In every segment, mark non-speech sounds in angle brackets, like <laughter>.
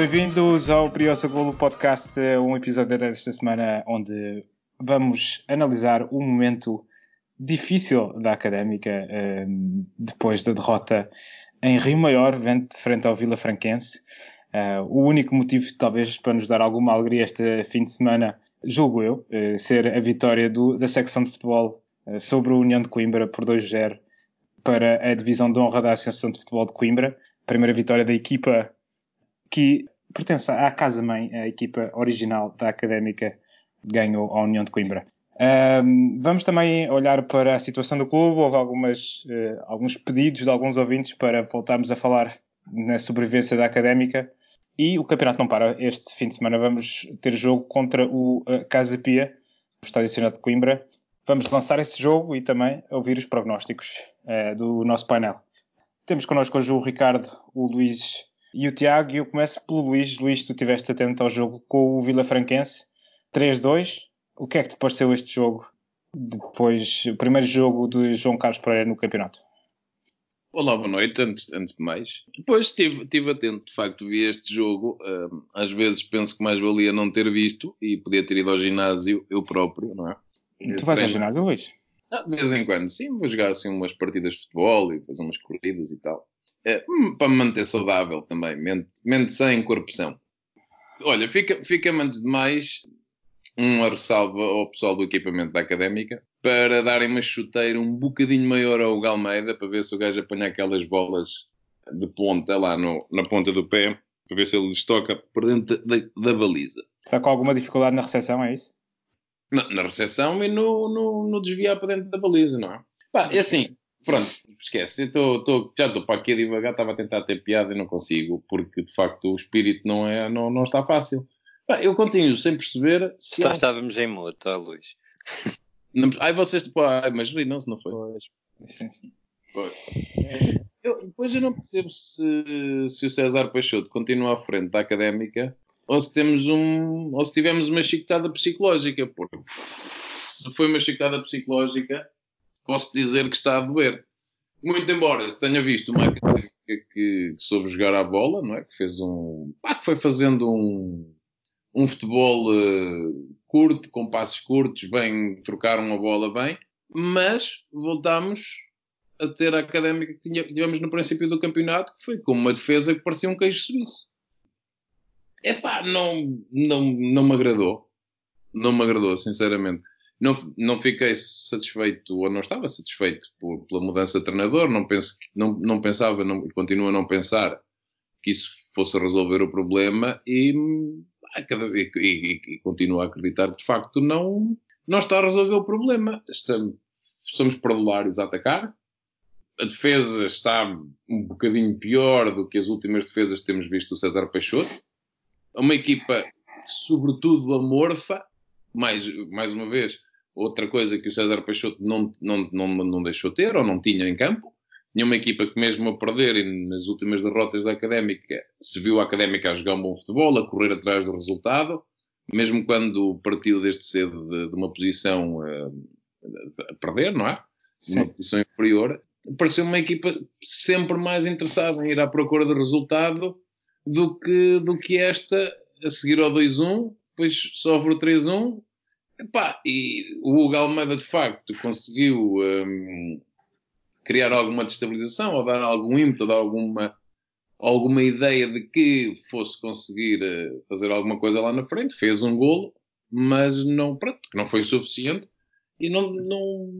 Bem-vindos ao Briosa Golo Podcast, um episódio desta semana onde vamos analisar o momento difícil da Académica ehm, depois da derrota em Rio Maior, frente ao Vila Franquense. Uh, o único motivo, talvez, para nos dar alguma alegria este fim de semana, julgo eu, uh, ser a vitória do, da secção de futebol uh, sobre a União de Coimbra por 2-0 para a divisão de honra da Associação de Futebol de Coimbra. Primeira vitória da equipa que pertence à casa-mãe, a equipa original da Académica ganhou a União de Coimbra. vamos também olhar para a situação do clube. Houve algumas, alguns pedidos de alguns ouvintes para voltarmos a falar na sobrevivência da Académica. E o campeonato não para. Este fim de semana vamos ter jogo contra o uh, Casa Pia, no Estádio Nacional de Coimbra. Vamos lançar esse jogo e também ouvir os prognósticos uh, do nosso painel. Temos connosco hoje o Ricardo, o Luís e o Tiago. E eu começo pelo Luís. Luís, tu estiveste atento ao jogo com o Vila Franquense. 3-2. O que é que te pareceu este jogo? Depois, o primeiro jogo de João Carlos Pereira no campeonato. Olá, boa noite, antes, antes de mais. Depois estive, estive atento, de facto, vi este jogo. Um, às vezes penso que mais valia não ter visto e podia ter ido ao ginásio eu próprio, não é? Tu vais ao ginásio, Luís? Ah, de vez em quando, sim. Vou jogar assim umas partidas de futebol e fazer umas corridas e tal. É, hum, para me manter saudável também, mente, mente sem, corpo são. Olha, fica, fica antes de mais uma ressalva ao pessoal do equipamento da académica para darem uma chuteira um bocadinho maior ao Galmeida para ver se o gajo apanha aquelas bolas de ponta lá no, na ponta do pé para ver se ele lhes toca por dentro da, da baliza. Está com alguma dificuldade na recepção, é isso? Na, na recepção e no, no, no, desviar para dentro da baliza, não é? Pá, é assim, pronto, esquece. Tô, tô, já estou para aqui a devagar, estava a tentar ter piada e não consigo, porque de facto o espírito não, é, não, não está fácil. Pá, eu continuo sem perceber se. Só há... estávamos em moto, Luís. Não, ai, vocês. Ai, mas não, se não foi. Pois. Sim, sim. Eu, depois eu não percebo se, se o César Peixoto continua à frente da académica ou se temos um. ou se tivemos uma chicotada psicológica. Porque se foi uma chicotada psicológica, posso dizer que está a doer. Muito embora se tenha visto uma académica que, que soube jogar à bola, não é? Que fez um. Pá, que foi fazendo um um futebol uh, curto, com passos curtos, bem, trocaram a bola bem, mas voltámos a ter a académica que tivemos no princípio do campeonato, que foi com uma defesa que parecia um queijo suíço. Epá, não, não, não me agradou. Não me agradou, sinceramente. Não, não fiquei satisfeito, ou não estava satisfeito por, pela mudança de treinador. Não, penso, não, não pensava, não, continuo a não pensar que isso fosse resolver o problema e e, e, e continuo a acreditar que de facto não, não está a resolver o problema. Estamos, somos paralelos a atacar. A defesa está um bocadinho pior do que as últimas defesas que temos visto do César Peixoto. Uma equipa, sobretudo, amorfa. Mais, mais uma vez, outra coisa que o César Peixoto não, não, não, não deixou ter ou não tinha em campo tinha uma equipa que mesmo a perder e nas últimas derrotas da Académica se viu a Académica a jogar um bom futebol, a correr atrás do resultado, mesmo quando partiu desde cedo de, de uma posição uh, a perder, não é? Sim. Uma posição inferior, pareceu uma equipa sempre mais interessada em ir à procura do resultado do que, do que esta a seguir ao 2-1, depois sofre o 3-1, e o Hugo Almeida de facto conseguiu um, criar alguma destabilização ou dar algum ímpeto, dar alguma, alguma ideia de que fosse conseguir eh, fazer alguma coisa lá na frente. Fez um golo, mas não, pronto, não foi suficiente e não, não,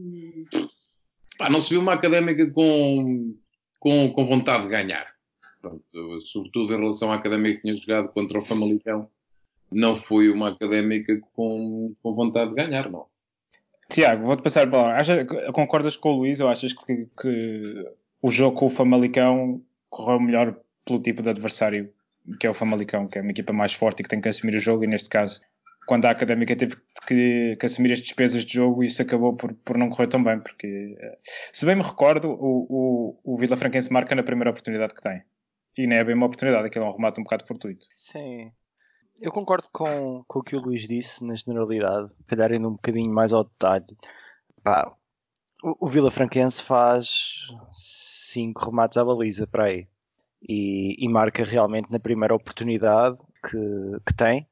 pá, não se viu uma académica com, com, com vontade de ganhar. Pronto, sobretudo em relação à académica que tinha jogado contra o Famalicão, não foi uma académica com, com vontade de ganhar, não. Tiago, vou-te passar a palavra. concordas com o Luís ou achas que, que, o jogo com o Famalicão correu melhor pelo tipo de adversário que é o Famalicão, que é uma equipa mais forte e que tem que assumir o jogo, e neste caso, quando a Académica teve que, que assumir as despesas de jogo, isso acabou por, por não correr tão bem, porque, eh, se bem me recordo, o, o, o Vila Franquense marca na primeira oportunidade que tem. E não é bem uma oportunidade, aquilo é um remate um bocado fortuito. Sim, eu concordo com, com o que o Luís disse na generalidade, calhar indo um bocadinho mais ao detalhe. Pá, o, o Vila Franquense faz cinco remates à baliza para aí. e, e marca realmente na primeira oportunidade que, que tem.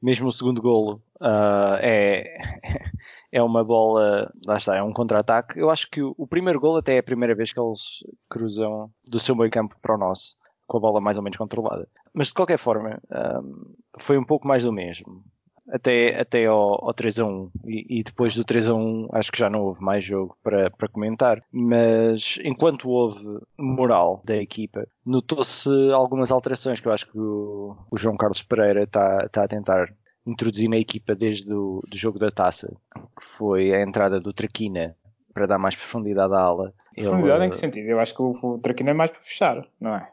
Mesmo o segundo golo uh, é, <laughs> é uma bola, lá está, é um contra-ataque. Eu acho que o, o, primeiro golo até é a primeira vez que eles cruzam do seu meio campo para o nosso, com a bola mais ou menos controlada. Mas de qualquer forma, um, foi um pouco mais do mesmo até, até ao, ao 3 a 1 e, e, depois do 3 a 1 acho que já não houve mais jogo para, para comentar mas enquanto houve moral da equipa notou-se algumas alterações que eu acho que o, o João Carlos Pereira está, está a tentar introduzir na equipa desde o do jogo da taça que foi a entrada do Traquina para dar mais profundidade à ala profundidade ele, em que sentido? eu acho que o, o Traquina é mais para fechar não é?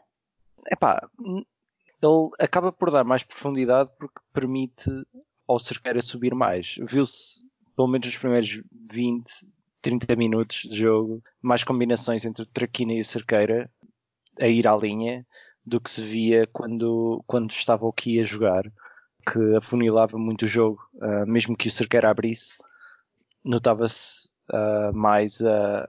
É pá, ele acaba por dar mais profundidade porque permite ao Cerqueira subir mais. Viu-se, pelo menos nos primeiros 20, 30 minutos de jogo, mais combinações entre o Traquina e o Cerqueira a ir à linha do que se via quando, quando estava aqui a jogar, que afunilava muito o jogo. Uh, mesmo que o Cerqueira abrisse, notava-se uh, mais a,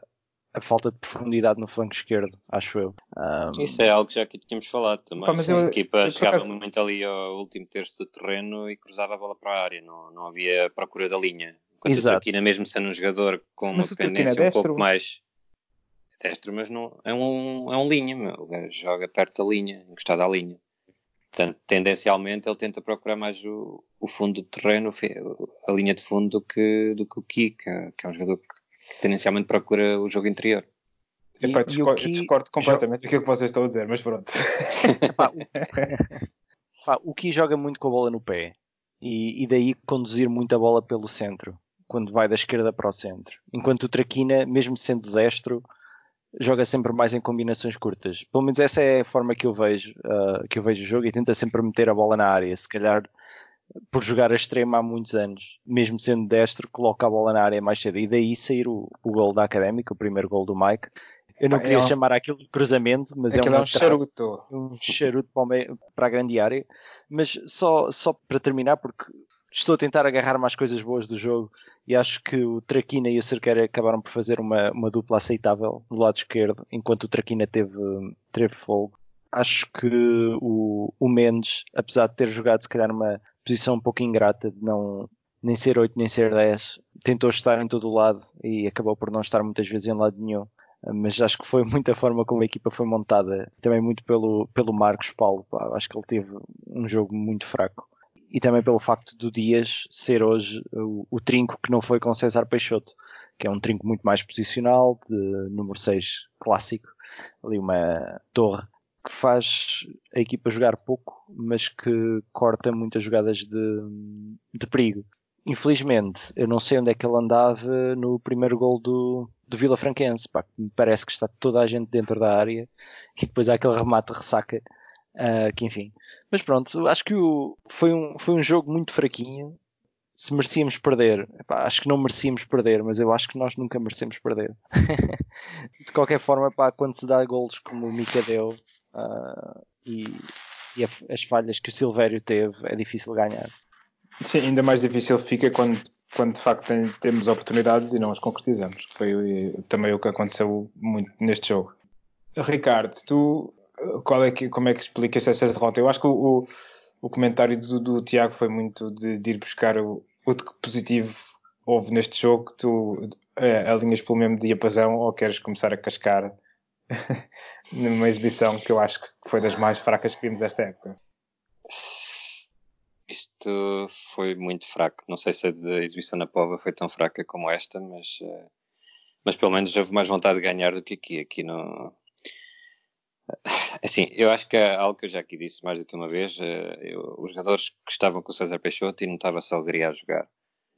a falta de profundidade no flanco esquerdo, acho eu. Um... Isso é algo que já aqui tínhamos falado também. Pá, eu, a equipa eu, chegava acaso... muito ali ao último terço do terreno e cruzava a bola para a área, não, não havia procura da linha. Enquanto Exato. o Traquina, mesmo sendo um jogador com uma dependência é um pouco mais destro, mas não, é, um, é um linha, meu. joga perto da linha, encostado à linha. Portanto, tendencialmente ele tenta procurar mais o, o fundo do terreno, a linha de fundo do que, do que o Kik, que é um jogador que tendencialmente procura o jogo interior. Epá, e, discordo, e o discordo completamente daquilo que vocês estão a dizer, mas pronto. <laughs> Epá, o, <laughs> o Ki joga muito com a bola no pé e, e, daí conduzir muito a bola pelo centro, quando vai da esquerda para o centro. Enquanto o Traquina, mesmo sendo destro, joga sempre mais em combinações curtas. Pelo menos essa é a forma que eu vejo, uh, que eu vejo o jogo e tenta sempre meter a bola na área. Se calhar por jogar a extrema há muitos anos, mesmo sendo destro, coloca a bola na área mais cedo. E daí sair o, o gol da Académica, o primeiro gol do Mike. Eu não queria é um... chamar aquilo de cruzamento, mas é, é um charuto. Um charuto para, meio, para, a grande área. Mas só, só para terminar, porque estou a tentar agarrar mais coisas boas do jogo e acho que o Traquina e o Cerqueira acabaram por fazer uma, uma dupla aceitável no lado esquerdo, enquanto o Traquina teve, teve fogo. Acho que o, o Mendes, apesar de ter jogado se calhar uma posição um pouco ingrata de não nem ser 8 nem ser 10. Tentou estar em todo o lado e acabou por não estar muitas vezes em lado nenhum. Mas acho que foi <laughs> muita forma como a equipa foi montada, também muito pelo, pelo Marcos Paulo. Pá. Acho que ele teve um jogo muito fraco. E também pelo facto do Dias ser hoje o, o trinco que não foi com César Peixoto, que é um trinco muito mais posicional, de número 6 clássico, ali uma torre que faz a equipa jogar pouco, mas que corta muitas jogadas de, de perigo. Infelizmente, eu não sei onde é que ele andava no primeiro gol do, do Vila Franquense. Pá, me parece que está toda a gente dentro da área <laughs> e depois há aquele remate ressaca. Uh, que enfim. Mas pronto, acho que o, foi, um, foi um jogo muito fraquinho. Se merecíamos perder, epá, acho que não merecíamos perder, mas eu acho que nós nunca merecemos perder. <laughs> de qualquer forma, pá, quando se dá golos como o Mika deu, uh, e, e a, as falhas que o Silvério teve é difícil ganhar. Sim, ainda mais difícil fica quando, quando de facto tem, temos oportunidades e não as concretizamos. Foi também o que aconteceu muito neste jogo. Ricardo, tu qual é que, como é que explicas essa derrota? Eu acho que o, o, comentário do, do, Tiago foi muito de, de ir buscar o, o que positivo houve neste jogo. Tu é, alinhas pelo mesmo diapasão ou queres começar a cascar numa exibição que eu acho que foi das mais fracas que vimos esta época. Isto foi muito fraco. Não sei se a da exibição na Pova foi tão fraca como esta, mas, eh, mas pelo menos houve mais vontade de ganhar do que aqui. Aqui no. Assim, eu acho que é algo que eu já aqui disse mais do que uma vez. Eh, eu, os jogadores que estavam com o César Peixoto e notava-se a alegria a jogar.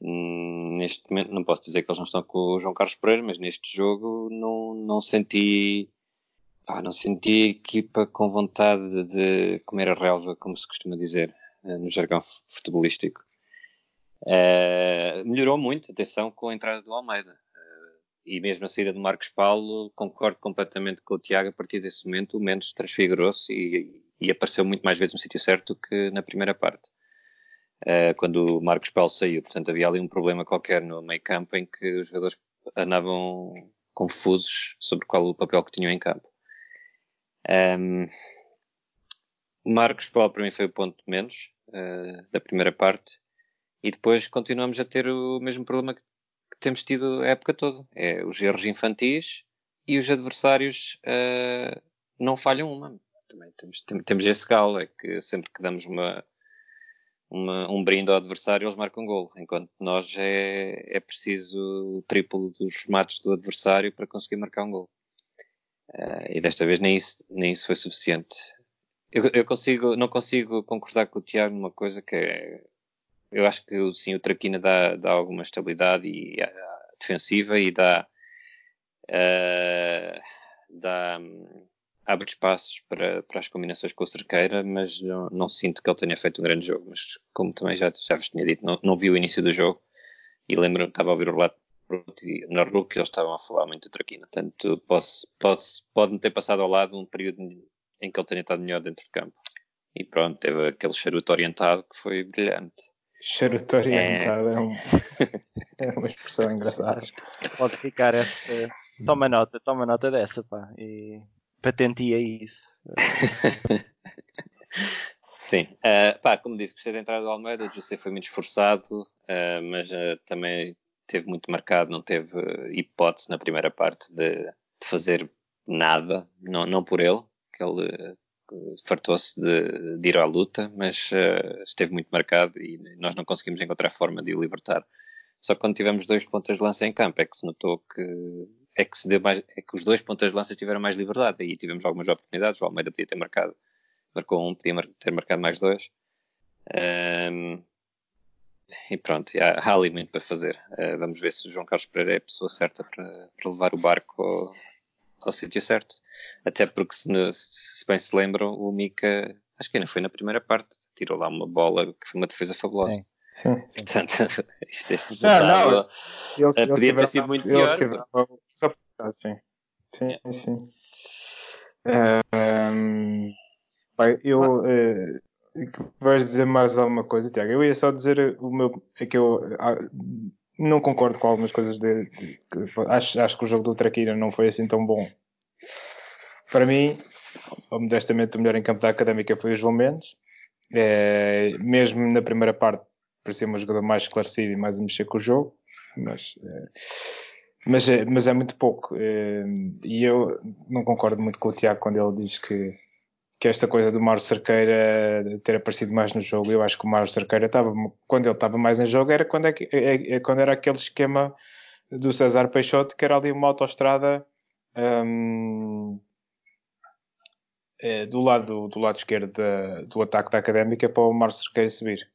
Hum, neste momento, não posso dizer que eles não estão com o João Carlos Pereira, mas neste jogo não, não senti Pá, não senti a equipa com vontade de comer a relva, como se costuma dizer eh, no jargão futebolístico. Uh, melhorou muito, atenção, com a entrada do Almeida. Uh, e mesmo a saída do Marcos Paulo, concordo completamente com o Tiago. A partir desse momento, o Mendes transfigurou-se e, e, apareceu muito mais vezes no sítio certo que na primeira parte. Uh, quando o Marcos Paulo saiu. Portanto, havia ali um problema qualquer no meio campo em que os jogadores andavam confusos sobre qual o papel que tinham em campo. Um, o Marcos Paulo para mim foi o ponto menos uh, da primeira parte e depois continuamos a ter o mesmo problema que, que, temos tido a época toda. É os erros infantis e os adversários uh, não falham uma. Também temos, temos esse galo, é que sempre que damos uma, uma, um brinde ao adversário, eles marcam um gol. Enquanto nós é, é preciso o triplo dos remates do adversário para conseguir marcar um gol. Uh, e desta vez nem isso, nem isso foi suficiente. Eu, eu, consigo, não consigo concordar com o Tiago numa coisa que é, eu acho que sim, o Traquina dá, dá alguma estabilidade e, uh, defensiva e dá, uh, dá abre espaços para, para as combinações com o Cerqueira, mas não, não, sinto que ele tenha feito um grande jogo. Mas como também já, já vos tinha dito, não, não vi o início do jogo e lembro-me estava a ouvir o relato na RUC eles estavam a falar muito do Traquina. Portanto, posso, posso, pode-me ter passado ao lado um período em que ele tenha estado melhor dentro de campo. E pronto, teve aquele charuto orientado que foi brilhante. Charuto orientado é, é, um, <laughs> é uma expressão engraçada. Pode ficar esta. Toma nota, toma nota dessa, pá. E patenteia isso. <laughs> Sim, uh, pá, como disse, gostei da entrada do Almeida, o José foi muito esforçado, uh, mas uh, também teve muito marcado, não teve hipótese na primeira parte de, de fazer nada, não, não por ele, que ele fartou-se de, de, ir à luta, mas uh, esteve muito marcado e nós não conseguimos encontrar forma de o libertar. Só que quando tivemos dois pontas de lança em campo é que se notou que é que se deu mais, é que os dois pontas de lança tiveram mais liberdade e tivemos algumas oportunidades. O Almeida podia ter marcado, marcou um, podia ter marcado mais dois. Um, e pronto, há, há ali muito para fazer. Uh, vamos ver se o João Carlos Pereira é a pessoa certa para, para levar o barco ao, ao sítio certo. Até porque, se, se, bem se lembram, o Mika, acho que ainda foi na primeira parte, tirou lá uma bola que foi uma defesa fabulosa. Sim. Sim, Portanto, <laughs> isto, este não, não, eles, uh, podia ter sido muito pior. só por sim. Sim, é. sim. Um, pai, eu, uh, vais dizer mais alguma coisa, Tiago? Eu ia só dizer o meu. É que eu ah, não concordo com algumas coisas de, de, acho, acho que o jogo do Traquina não foi assim tão bom. Para mim, modestamente, o melhor em campo da académica foi o João Mendes. É, mesmo na primeira parte, parecia um jogador mais esclarecido e mais a mexer com o jogo, mas, é, mas, é, mas é muito pouco. É, e eu não concordo muito com o Tiago quando ele diz que que esta coisa do Mauro Cerqueira ter aparecido mais no jogo, eu acho que o Mauro Cerqueira estava, quando ele estava mais em jogo, era quando, é, é, é, quando era aquele esquema do César Peixoto, que era ali uma autoestrada um, é, do, lado, do lado esquerdo da, do ataque da Académica para o Mauro Cerqueira subir.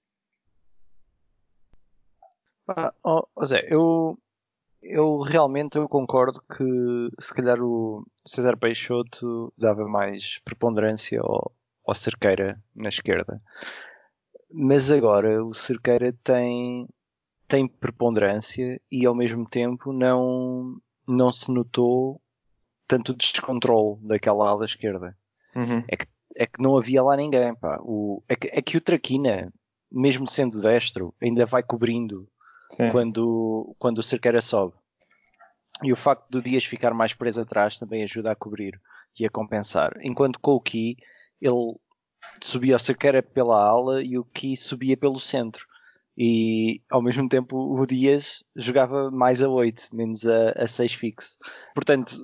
Ah, oh, Zé, eu, eu realmente eu concordo que se calhar o César Peixoto dava mais preponderância ao, ao Cerqueira na esquerda. Mas agora o Cerqueira tem, tem preponderância e ao mesmo tempo não, não se notou tanto descontrole daquela ala esquerda. Uhum. É, que, é que não havia lá ninguém. Pá. O, é, que, é que o Traquina, mesmo sendo destro, ainda vai cobrindo quando, quando o Cerqueira sobe. E o facto do Dias ficar mais preso atrás também ajuda a cobrir e a compensar. Enquanto com o Ki, ele subia o Cerqueira pela ala e o Ki subia pelo centro. E ao mesmo tempo o Dias jogava mais a 8, menos a, a 6 fixo. Portanto,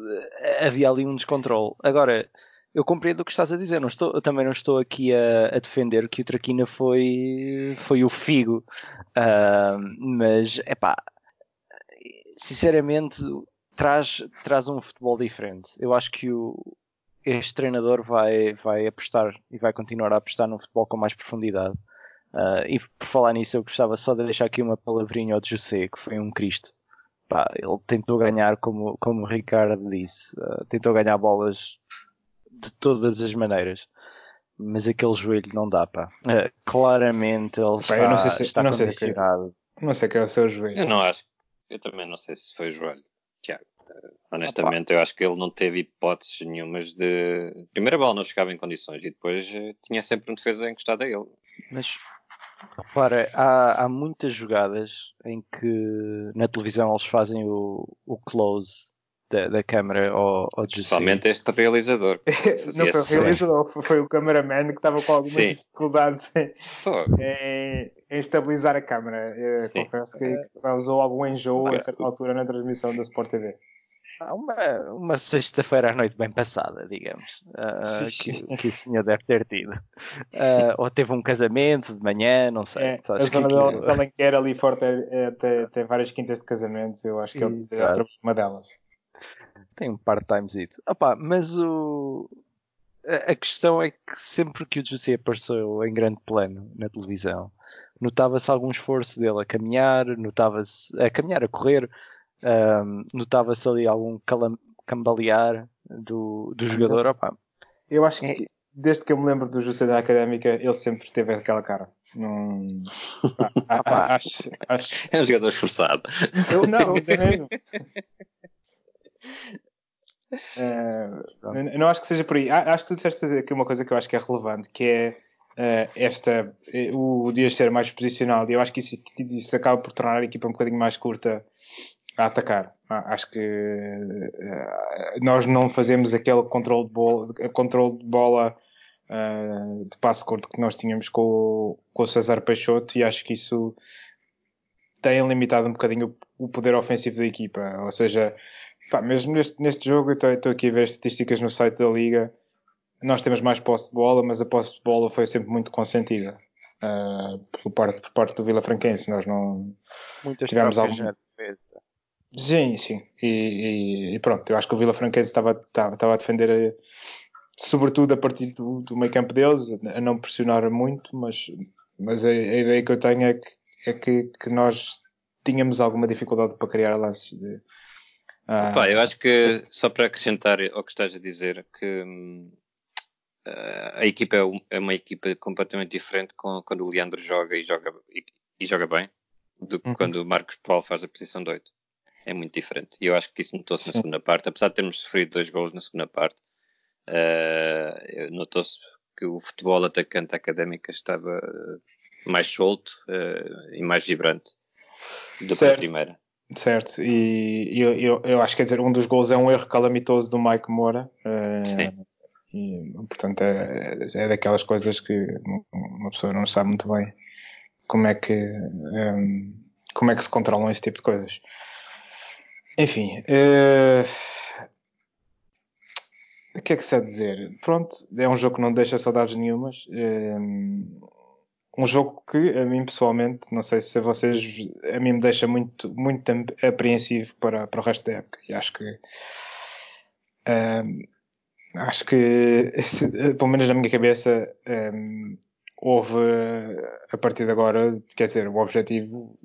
havia ali um descontrole. Agora, eu compreendo o que estás a dizer. Não estou, eu também não estou aqui a, a defender que o Traquina foi, foi o Figo. Uh, mas, é pá, sinceramente, traz, traz um futebol diferente. Eu acho que o, este treinador vai, vai apostar e vai continuar a apostar num futebol com mais profundidade. Uh, e por falar nisso, eu gostava só de deixar aqui uma palavrinha ao de José, que foi um Cristo. Pá, ele tentou ganhar, como, como o Ricardo disse, uh, tentou ganhar bolas de todas as maneiras. Mas aquele joelho não dá, pá. Uh, claramente ele pá, está, não sei se, está não sei que, não sei que é o seu joelho. Eu não acho. Eu também não sei se foi o joelho, Tiago. Uh, honestamente, Opa. eu acho que ele não teve hipóteses nenhumas de. Primeira bola não chegava em condições e depois uh, tinha sempre um defesa encostado a ele. Mas Repara, há, há muitas jogadas em que na televisão eles fazem o, o close da, da câmara ao, ao Principalmente este realizador. <laughs> não foi o realizador, foi, foi o cameraman que estava com algumas Sim. dificuldades em, em, em, estabilizar a câmara. Confesso que causou algum enjoo a certa altura na transmissão da Sport TV. Uma, uma sexta-feira à noite bem passada, digamos, uh, que, que, o senhor deve ter tido. Uh, ou teve um casamento de manhã, não sei. É, a zona que... da Alenquer ali fora tem, é, tem, tem, várias quintas de casamentos, eu acho que ele é uma delas. Tem um part-timezito. Mas o... a questão é que sempre que o José apareceu em grande plano na televisão, notava-se algum esforço dele a caminhar, notava-se a caminhar, a correr, um, Notava-se ali algum cambalear do, do jogador. Opa. Eu acho que desde que eu me lembro do José da Académica, ele sempre teve aquela cara. Não... <laughs> Ah, ah, acho, acho... É um jogador esforçado. Eu não, é mesmo. <laughs> Uh, eu não acho que seja por aí. Acho que tu disseste aqui uma coisa que eu acho que é relevante, que é uh, esta, o Dias ser mais posicional. E eu acho que isso, isso acaba por tornar a equipa um bocadinho mais curta a atacar. Ah, acho que uh, nós não fazemos aquele controle de bola, controle de, bola uh, de passo curto que nós tínhamos com, com o César Peixoto e acho que isso tem limitado um bocadinho o poder ofensivo da equipa. Ou seja, pá, mesmo neste, neste jogo, eu estou aqui a ver estatísticas no site da Liga. Nós temos mais posse de bola, mas a posse de bola foi sempre muito consentida uh, por, parte, por parte do Vila Franquense. Nós não Muitas tivemos algum. Sim, sim. E, e, e, pronto, eu acho que o Vila Franquense estava, estava, estava a defender, eh, sobretudo a partir do, do meio campo deles, a não pressionar muito, mas, mas a, a ideia que eu tenho é que, é que, que nós tínhamos alguma dificuldade para criar lances. De, ah, Opa, eu acho que, só para acrescentar ao que estás a dizer, que uh, a equipa é, é, uma equipa completamente diferente com, quando o Leandro joga e joga, e, e joga bem do que uhum. quando o Marcos Paulo faz a posição de 8 é muito diferente. E eu acho que isso notou-se na segunda parte, apesar de termos sofrido dois gols na segunda parte, uh, notou-se que o futebol atacante académica estava mais solto uh, e mais vibrante do que a primeira. Certo, e eu, eu, eu, acho que quer dizer, um dos gols é um erro calamitoso do Mike Moura. Uh, Sim. E, portanto, é, é daquelas coisas que uma pessoa não sabe muito bem como é que, um, como é que se controlam esse tipo de coisas. Enfim, uh... o que é que se há dizer? Pronto, é um jogo que não deixa saudades nenhumas. Um jogo que a mim pessoalmente, não sei se a vocês, a mim me deixa muito, muito apreensivo para, para o resto da época. E acho que uh... acho que, <laughs> pelo menos na minha cabeça, um, houve a partir de agora, quer dizer, o objetivo,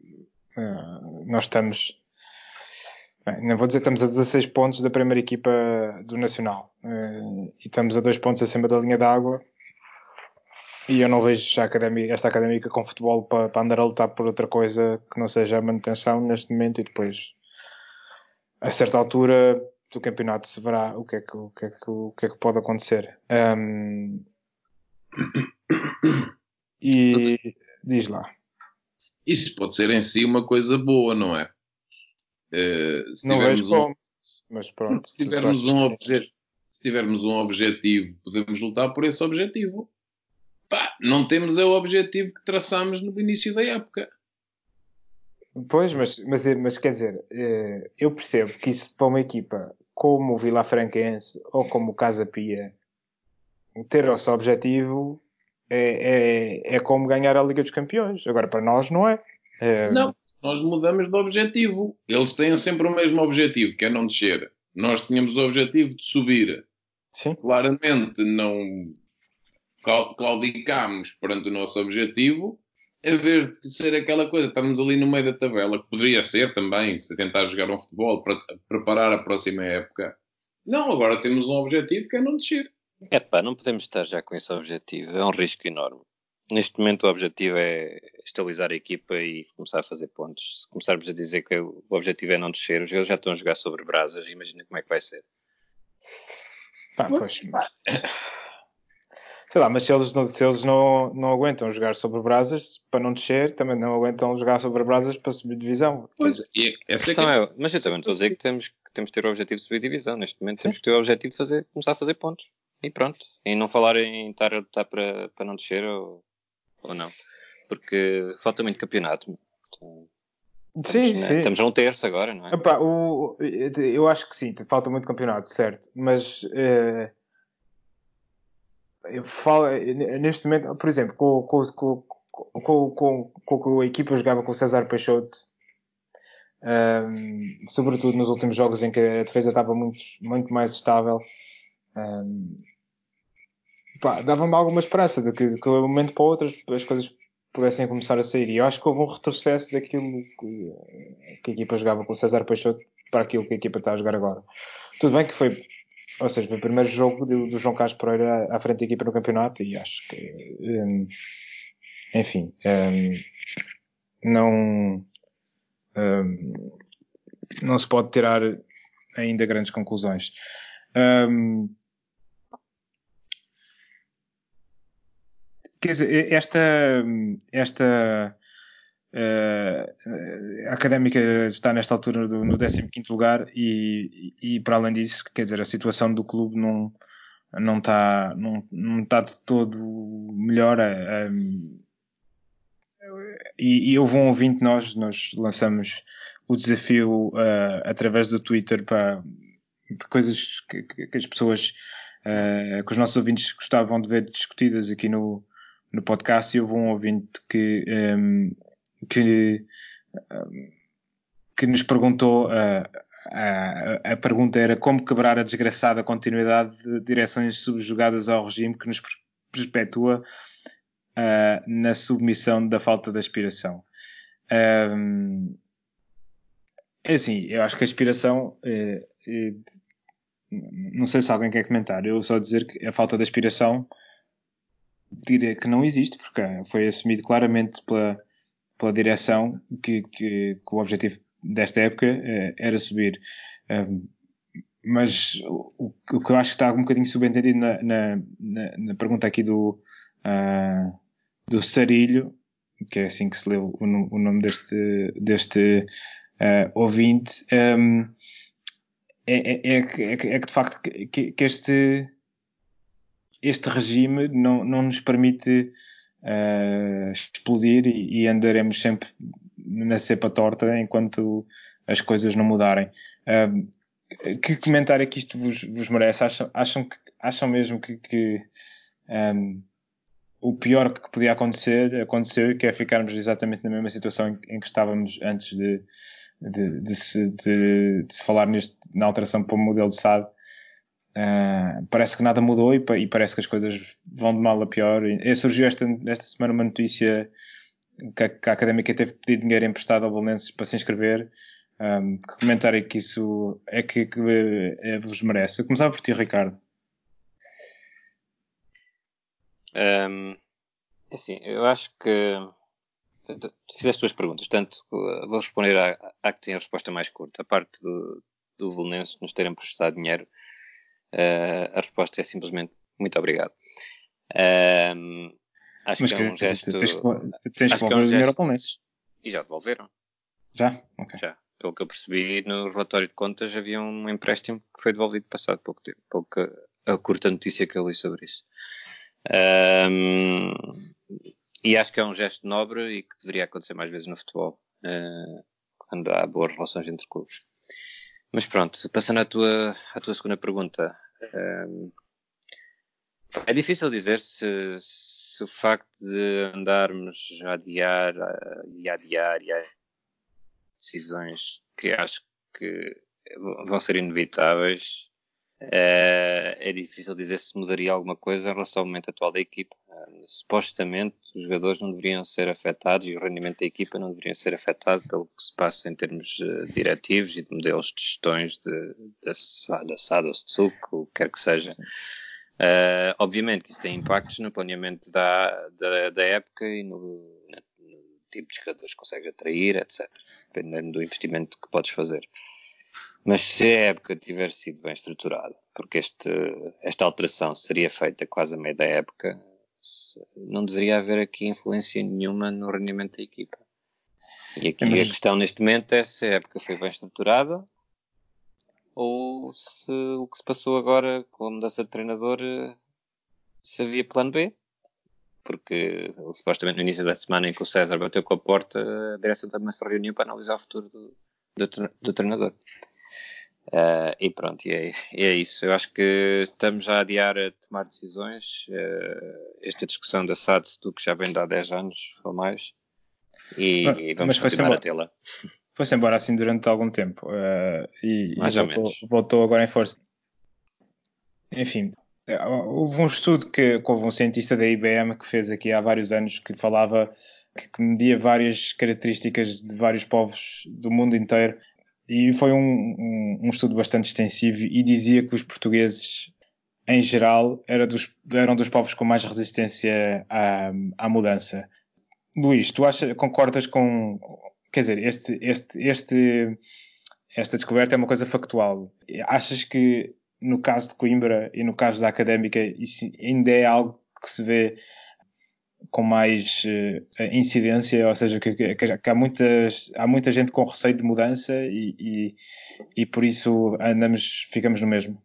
uh, nós estamos Bem, não vou dizer que estamos a 16 pontos da primeira equipa do Nacional uh, e estamos a 2 pontos acima da linha d'água e eu não vejo académica, esta académica com futebol para, para, andar a lutar por outra coisa que não seja a manutenção neste momento e depois a certa altura do campeonato se verá o que é que, o que, é que, o que, é que pode acontecer. Um, <coughs> e diz lá. Isso pode ser em si uma coisa boa, não é? Uh, se não tivermos um, mas pronto. Se tivermos, um obje, se tivermos um objetivo, podemos lutar por esse objetivo. Pá, não temos é o objetivo que traçamos no início da época. Pois, mas, mas, mas quer dizer, eh, eu percebo que isso para uma equipa como o Vila Franquense ou como o Casa Pia, ter o seu objetivo é, é, é como ganhar a Liga dos Campeões. Agora, para nós, não é. é não, nós mudamos de objetivo. Eles têm sempre o mesmo objetivo, que é não descer. Nós tínhamos o objetivo de subir. Sim. Claramente não claudicámos perante o nosso objetivo, em vez de ser aquela coisa, estamos ali no meio da tabela, que poderia ser também, se tentar jogar um futebol para preparar a próxima época. Não, agora temos um objetivo que é não descer. É pá, não podemos estar já com esse objetivo, é um risco enorme. Neste momento o objetivo é estabilizar a equipa e começar a fazer pontos. Se começarmos a dizer que o objetivo é não descer, os jogadores já estão a jogar sobre brasas, imagina como é que vai ser. Pá, pois, <laughs> Sei lá, mas se eles, não, se eles não, não aguentam jogar sobre brasas para não descer, também não aguentam jogar sobre brasas para subir divisão. Pois, e essa é, é, mas eu também estou a dizer que temos, que temos de ter o objetivo de subir divisão. Neste momento Sim. temos que ter o objetivo de fazer, começar a fazer pontos. E pronto. E não falar em estar a lutar para, para não descer ou, ou não. Porque falta muito campeonato. Então, sim, estamos, sim. Estamos a um terço agora, não é? Epá, o, eu acho que sim, falta muito campeonato, certo. Mas uh, eu falo, neste momento, por exemplo, com, com, com, com, a equipa jogava com o César Peixoto, um, sobretudo nos últimos jogos em que a defesa estava muito, muito mais estável. Um, dava-me alguma esperança de que, de que um momento para outro as coisas pudessem começar a sair. E eu acho que houve um retrocesso daquilo que, que a equipa jogava com o César Peixoto para aquilo que a equipa está a jogar agora. Tudo bem que foi, ou seja, foi o primeiro jogo do, do João Carlos Pereira à frente da equipa no campeonato e acho que, um, enfim, um, não, um, não se pode tirar ainda grandes conclusões. Um, Quer dizer, esta, esta uh, a académica está nesta altura do, no 15 lugar e, e, para além disso, quer dizer, a situação do clube não, não, está, não, não está de todo melhor. Um, e, e houve um ouvinte, nós, nós lançamos o desafio uh, através do Twitter para, para coisas que, que, as pessoas, uh, que os nossos ouvintes gostavam de ver discutidas aqui no, no podcast e houve um ouvinte que, um, que, um, que nos perguntou a, a pergunta era como quebrar a desgraçada continuidade de direções subjugadas ao regime que nos perpetua uh, na submissão da falta de aspiração. Um, ehm, é assim, eu acho que a aspiração é, é, não sei se alguém quer comentar, eu só dizer que a falta de aspiração diria que não existe, porque foi assumido claramente pela, pela direção que, que, que o objetivo desta época uh, era subir. Mas o, o, que eu acho que está um bocadinho subentendido na, na, na, na pergunta aqui do, uh, do Sarilho, que é assim que se leu o, o nome deste, deste uh, ouvinte, um, é, é, é, que, é, que de facto que, que este este regime não, não nos permite uh, explodir e, e, andaremos sempre na cepa torta enquanto as coisas não mudarem. Uh, que comentário é que isto vos, vos merece? Acham, acham, que, acham mesmo que, que um, ehm, o pior que podia acontecer aconteceu, que é ficarmos exatamente na mesma situação em, em que estávamos antes de, de, de, se, de, de se falar neste, na alteração para o modelo de SAD Uh, parece que nada mudou e, e, parece que as coisas vão de mal a pior. E, e surgiu esta, esta semana uma notícia que a, que a Académica teve pedido dinheiro emprestado ao Bolonenses para se inscrever. Um, que comentário é que isso é que, que é, vos merece? Eu começava por ti, Ricardo. Um, assim, eu acho que tu fizeste duas perguntas, portanto vou responder à, à que tem a resposta mais curta. A parte do, do nos terem prestado dinheiro a resposta é simplesmente muito obrigado. Uh, acho Mas que, é um gesto. Tens, tens que devolver é um o dinheiro ao Palmeiras. E já devolveram. Já? Ok. Já. Pelo que eu percebi no relatório de contas, havia um empréstimo que foi devolvido passado pouco tempo. Pouca, a curta notícia que eu li sobre isso. Um, e acho que é um gesto nobre e que deveria acontecer mais vezes no futebol, uh, quando há boas relações entre clubes. Mas pronto, passando à tua, à tua segunda pergunta. Um, é difícil dizer se, se, o facto de andarmos a adiar e adiar e decisões que acho que vão ser inevitáveis é, é difícil dizer se mudaria alguma coisa em relação ao momento atual da equipa. Supostamente os jogadores não deveriam ser afetados e o rendimento da equipa não deveria ser afetado pelo que se passa em termos uh, diretivos e de modelos de gestões de, de, da SAD ou SUC, o que quer que seja. Uh, obviamente que isso tem impactos no planeamento da, da, da época e no, no, tipo de jogadores que consegues atrair, etc. Dependendo do investimento que podes fazer. Mas se a época tiver sido bem estruturada, porque este, esta alteração seria feita quase a meio da época, não deveria haver aqui influência nenhuma no rendimento da equipa. E aqui Mas... a questão neste momento é se a época foi bem estruturada ou se o que se passou agora com a mudança de treinador se havia plano B. Porque supostamente no início da semana em que o César bateu com a porta, a direção também se reuniu para analisar o futuro do, do, do treinador. Uh, e pronto, e é, é, isso. Eu acho que estamos a adiar a tomar decisões. Uh, esta discussão da SADS, que já vem de há 10 anos ou mais, e, ah, e vamos continuar a tê-la. Foi-se embora assim durante algum tempo uh, e, Mais e voltou, voltou, agora em força. Enfim, houve um estudo que, que houve um cientista da IBM que fez aqui há vários anos que falava que media várias características de vários povos do mundo inteiro e foi um, um, um, estudo bastante extensivo e dizia que os portugueses em geral era dos, eram dos povos com mais resistência à, à mudança. Luís, tu acha, concordas com quer dizer, este, este, este, esta descoberta é uma coisa factual. Achas que no caso de Coimbra e no caso da académica isso ainda é algo que se vê com mais uh, incidência, ou seja, que, que, que, há, muitas, há muita gente com receio de mudança e, e, e por isso andamos, ficamos no mesmo.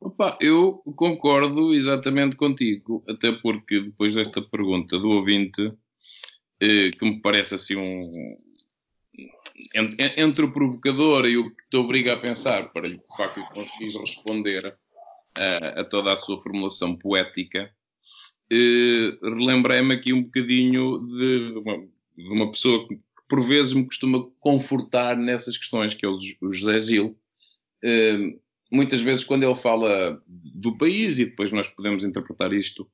Opa, eu concordo exatamente contigo, até porque depois desta pergunta do ouvinte, eh, que me parece assim um. Entre o provocador e o que te obriga a pensar para de facto conseguires responder a, a, toda a sua formulação poética, eh, relembrei-me aqui um bocadinho de uma, de uma, pessoa que por vezes me costuma confortar nessas questões, que é o, o José Gil. Eh, muitas vezes, quando ele fala do país, e depois nós podemos interpretar isto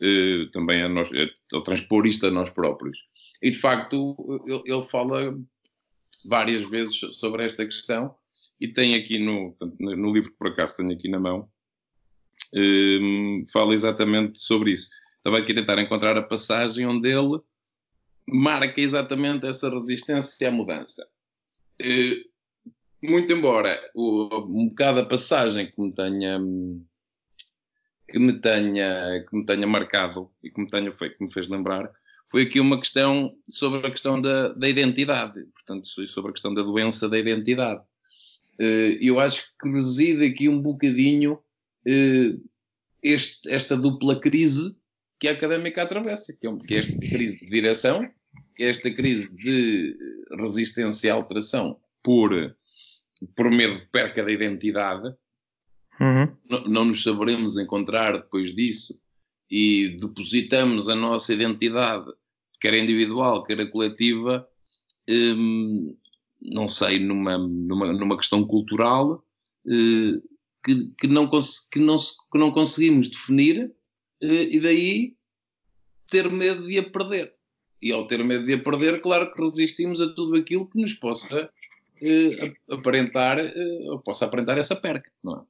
eh, também a nós, a, transpor isto a nós próprios. E de facto ele, ele, fala várias vezes sobre esta questão e tem aqui no, no livro que por acaso tenho aqui na mão, eh, fala exatamente sobre isso. Estava aqui a tentar encontrar a passagem onde ele marca exatamente essa resistência à mudança. Eh, muito embora o, um bocado a passagem que me tenha que me tenha, que me tenha marcado e que me tenha feito, que me fez lembrar, foi aqui uma questão sobre a questão da, da identidade, portanto, sobre a questão da doença da identidade. Eh, eu acho que reside aqui um bocadinho este, esta dupla crise que a académica atravessa, que é, que é esta crise de direção, que é esta crise de resistência à alteração por, por medo de perca da identidade, Uhum. Não, não nos saberemos encontrar depois disso e depositamos a nossa identidade, quer individual, quer coletiva, hum, não sei, numa, numa, numa questão cultural eh, que, que, não que, não, que não conseguimos definir eh, e daí ter medo de a perder. E ao ter medo de a perder, claro que resistimos a tudo aquilo que nos possa eh, aparentar, ou possa aparentar essa perca, não é?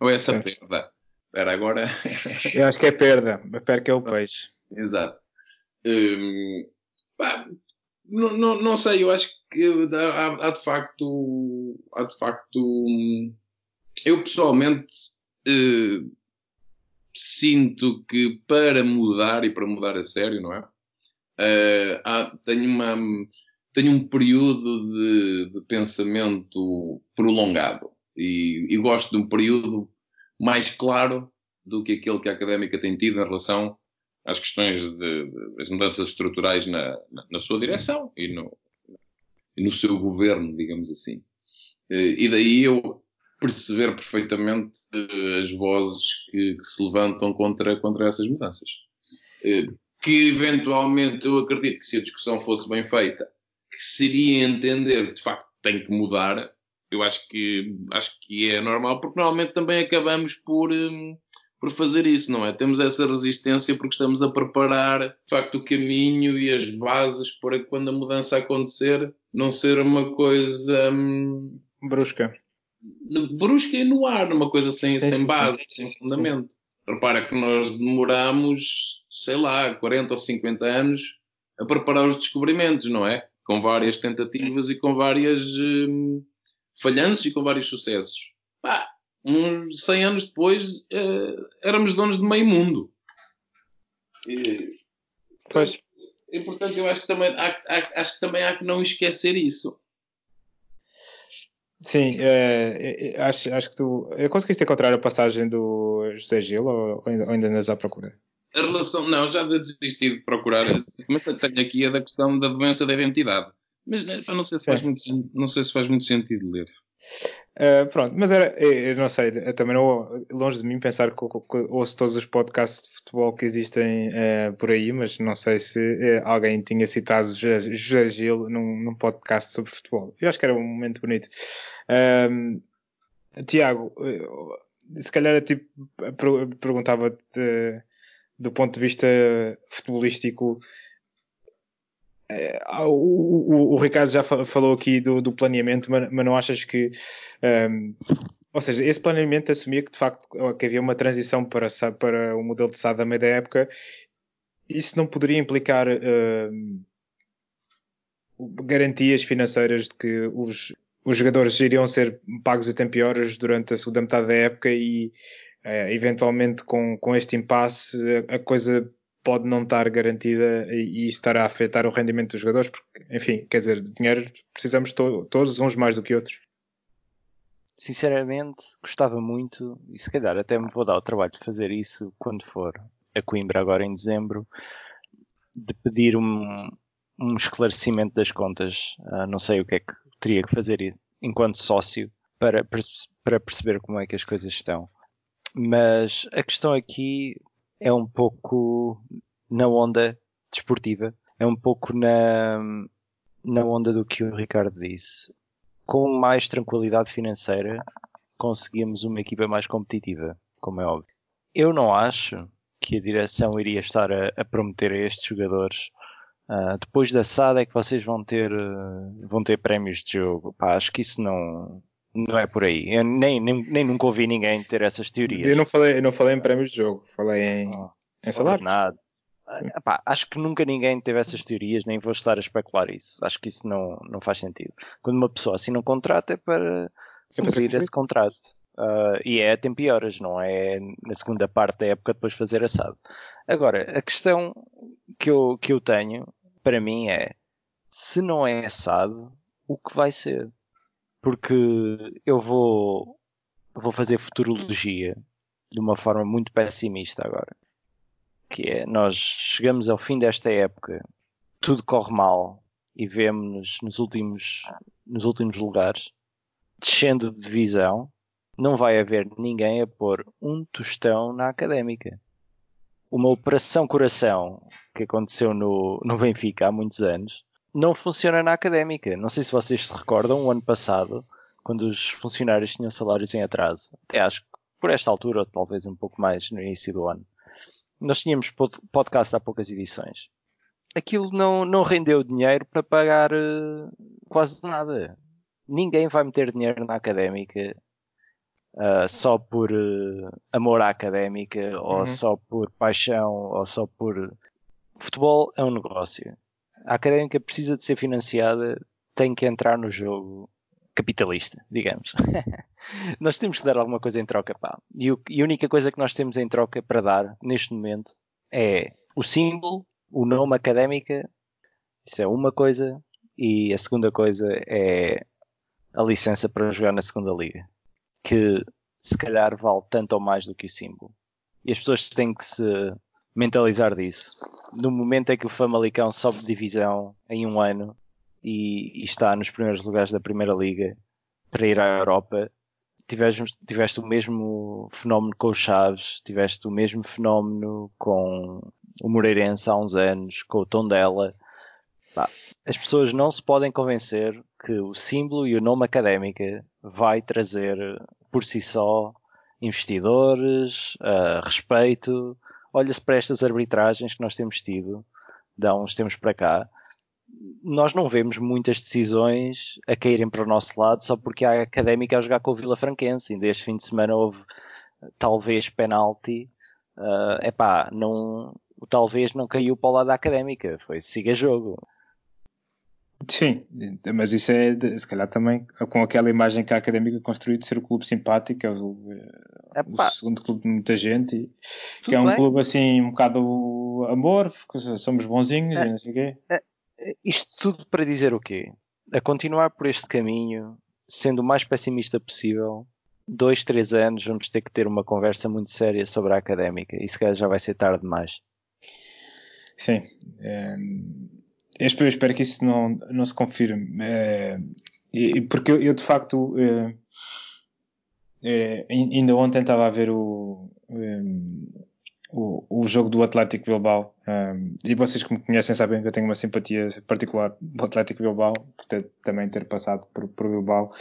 Ou essa é. perda? Espera, agora. <laughs> Eu acho que é perda. A perca é o peixe. Exato. Hum, não, não, não, sei, eu acho que há, há, de facto. Há de facto. Eu pessoalmente uh, sinto que para mudar e para mudar a sério, não é? Uh, há, tenho, uma, tenho um período de, de pensamento prolongado e, e, gosto de um período mais claro do que aquele que a académica tem tido em relação às questões de, das mudanças estruturais na, na, na sua direção e no, no, seu governo, digamos assim. Eh, e daí eu perceber perfeitamente eh, as vozes que, que se levantam contra, contra essas mudanças. Eh, que eventualmente eu acredito que se a discussão fosse bem feita, que seria entender que de facto tem que mudar, eu acho que, acho que é normal, porque normalmente também acabamos por, um, por fazer isso, não é? Temos essa resistência porque estamos a preparar, de facto, o caminho e as bases para que quando a mudança acontecer, não ser uma coisa... Um, brusca. Brusca e no ar, uma coisa sem, sim, sem base, sim, sem fundamento. Repara que nós demoramos, sei lá, 40 ou 50 anos a preparar os descobrimentos, não é? Com várias tentativas e com várias... Hum, falhanços e com vários sucessos. Pá, uns 100 anos depois uh, éramos donos de meio mundo. E, pois. E portanto eu acho que também há, há, acho que também há que não esquecer isso. Sim, é, é, acho, acho que tu. Conseguiste encontrar a passagem do José Gil ou ainda, ou ainda andas à procura? A relação. Não, já desisti de procurar. Mas tenho aqui a da questão da doença da identidade. Mas não sei se faz, é. muito, não sei se faz muito sentido ler. Uh, pronto, mas era, eu não sei, também não, longe de mim pensar que, que, ouço todos os podcasts de futebol que existem uh, por aí, mas não sei se uh, alguém tinha citado José Gil num, num, podcast sobre futebol. Eu acho que era um momento bonito. Tiago, se calhar eu tipo, perguntava-te do ponto de vista futebolístico é, o, o, o, Ricardo já falou aqui do, do planeamento, mas, mas, não achas que. Um, ou seja, esse planeamento assumia que de facto que havia uma transição para, para o modelo de SAD da meia da época. Isso não poderia implicar um, garantias financeiras de que os, os jogadores iriam ser pagos a tempo e horas durante a segunda metade da época e uh, eventualmente com, com este impasse a, a coisa pode não estar garantida e, isso estar a afetar o rendimento dos jogadores, porque, enfim, quer dizer, de dinheiro precisamos to todos, uns mais do que outros. Sinceramente, gostava muito, e se calhar até me vou dar o trabalho de fazer isso quando for a Coimbra agora em dezembro, de pedir um, um esclarecimento das contas. Uh, não sei o que é que teria que fazer enquanto sócio para, para perceber como é que as coisas estão. Mas a questão aqui é um pouco na onda desportiva, é um pouco na, na onda do que o Ricardo disse. Com mais tranquilidade financeira, conseguimos uma equipa mais competitiva, como é óbvio. Eu não acho que a direção iria estar a, a prometer a estes jogadores uh, depois da SAD é que vocês vão ter, uh, vão ter prémios de jogo. Pá, acho que isso não, não é por aí. Eu nem, nem, nem nunca ouvi ninguém ter essas teorias. Eu não falei, eu não falei em prémios de jogo, falei em, oh, em salários. Nada. Epá, acho que nunca ninguém teve essas teorias, nem vou estar a especular isso. Acho que isso não, não faz sentido. Quando uma pessoa assina um contrato é para é cumprir esse contrato. Uh, e é a tempo e horas, não é na segunda parte da época depois fazer assado. Agora, a questão que eu, que eu tenho para mim é se não é assado, o que vai ser? Porque eu vou, vou fazer futurologia de uma forma muito pessimista agora. Que é, nós chegamos ao fim desta época, tudo corre mal e vemos-nos nos últimos, nos últimos lugares, descendo de divisão, não vai haver ninguém a pôr um tostão na académica. Uma operação coração que aconteceu no, no Benfica há muitos anos, não funciona na académica. Não sei se vocês se recordam, o ano passado, quando os funcionários tinham salários em atraso, até acho que por esta altura, ou talvez um pouco mais no início do ano, nós tínhamos podcast há poucas edições. Aquilo não, não rendeu dinheiro para pagar uh, quase nada. Ninguém vai meter dinheiro na académica uh, só por uh, amor à académica, uhum. ou só por paixão, ou só por. Futebol é um negócio a académica precisa de ser financiada, tem que entrar no jogo capitalista, digamos. <laughs> nós temos que dar alguma coisa em troca, pá. E, o, e, a única coisa que nós temos em troca para dar neste momento é o símbolo, o nome académica, isso é uma coisa, e a segunda coisa é a licença para jogar na segunda liga, que se calhar vale tanto ou mais do que o símbolo. E as pessoas têm que se mentalizar disso. No momento em que o Famalicão sobe de divisão em um ano e, e, está nos primeiros lugares da Primeira Liga para ir à Europa, tiveste, tiveste o mesmo fenómeno com o Chaves, tiveste o mesmo fenómeno com o Moreirense há uns anos, com o Tondela. Pá, as pessoas não se podem convencer que o símbolo e o nome académica vai trazer por si só investidores, uh, respeito, olha-se para estas arbitragens que nós temos tido, de há uns tempos para cá, nós não vemos muitas decisões a caírem para o nosso lado só porque há académica a jogar com o Vila Franquense. Ainda este fim de semana houve talvez penalti. Uh, epá, não, o talvez não caiu para o lado da académica. Foi siga jogo. Sim, mas isso é se calhar também com aquela imagem que a Académica construiu de ser o clube simpático, é o, o segundo clube de muita gente, e, que é um bem. clube assim um bocado amor, somos bonzinhos é, e não sei o quê. É, isto tudo para dizer o quê? A continuar por este caminho, sendo o mais pessimista possível, dois, três anos vamos ter que ter uma conversa muito séria sobre a Académica e se calhar já vai ser tarde demais. Sim. É eu espero, eu espero que isso não, não se confirme. É, porque eu, eu, de facto é, é, ainda ontem estava a ver o, o, o, jogo do Atlético Bilbao e vocês que me conhecem sabem que eu tenho uma simpatia particular do Atlético Bilbao por ter, também ter passado por, por Bilbao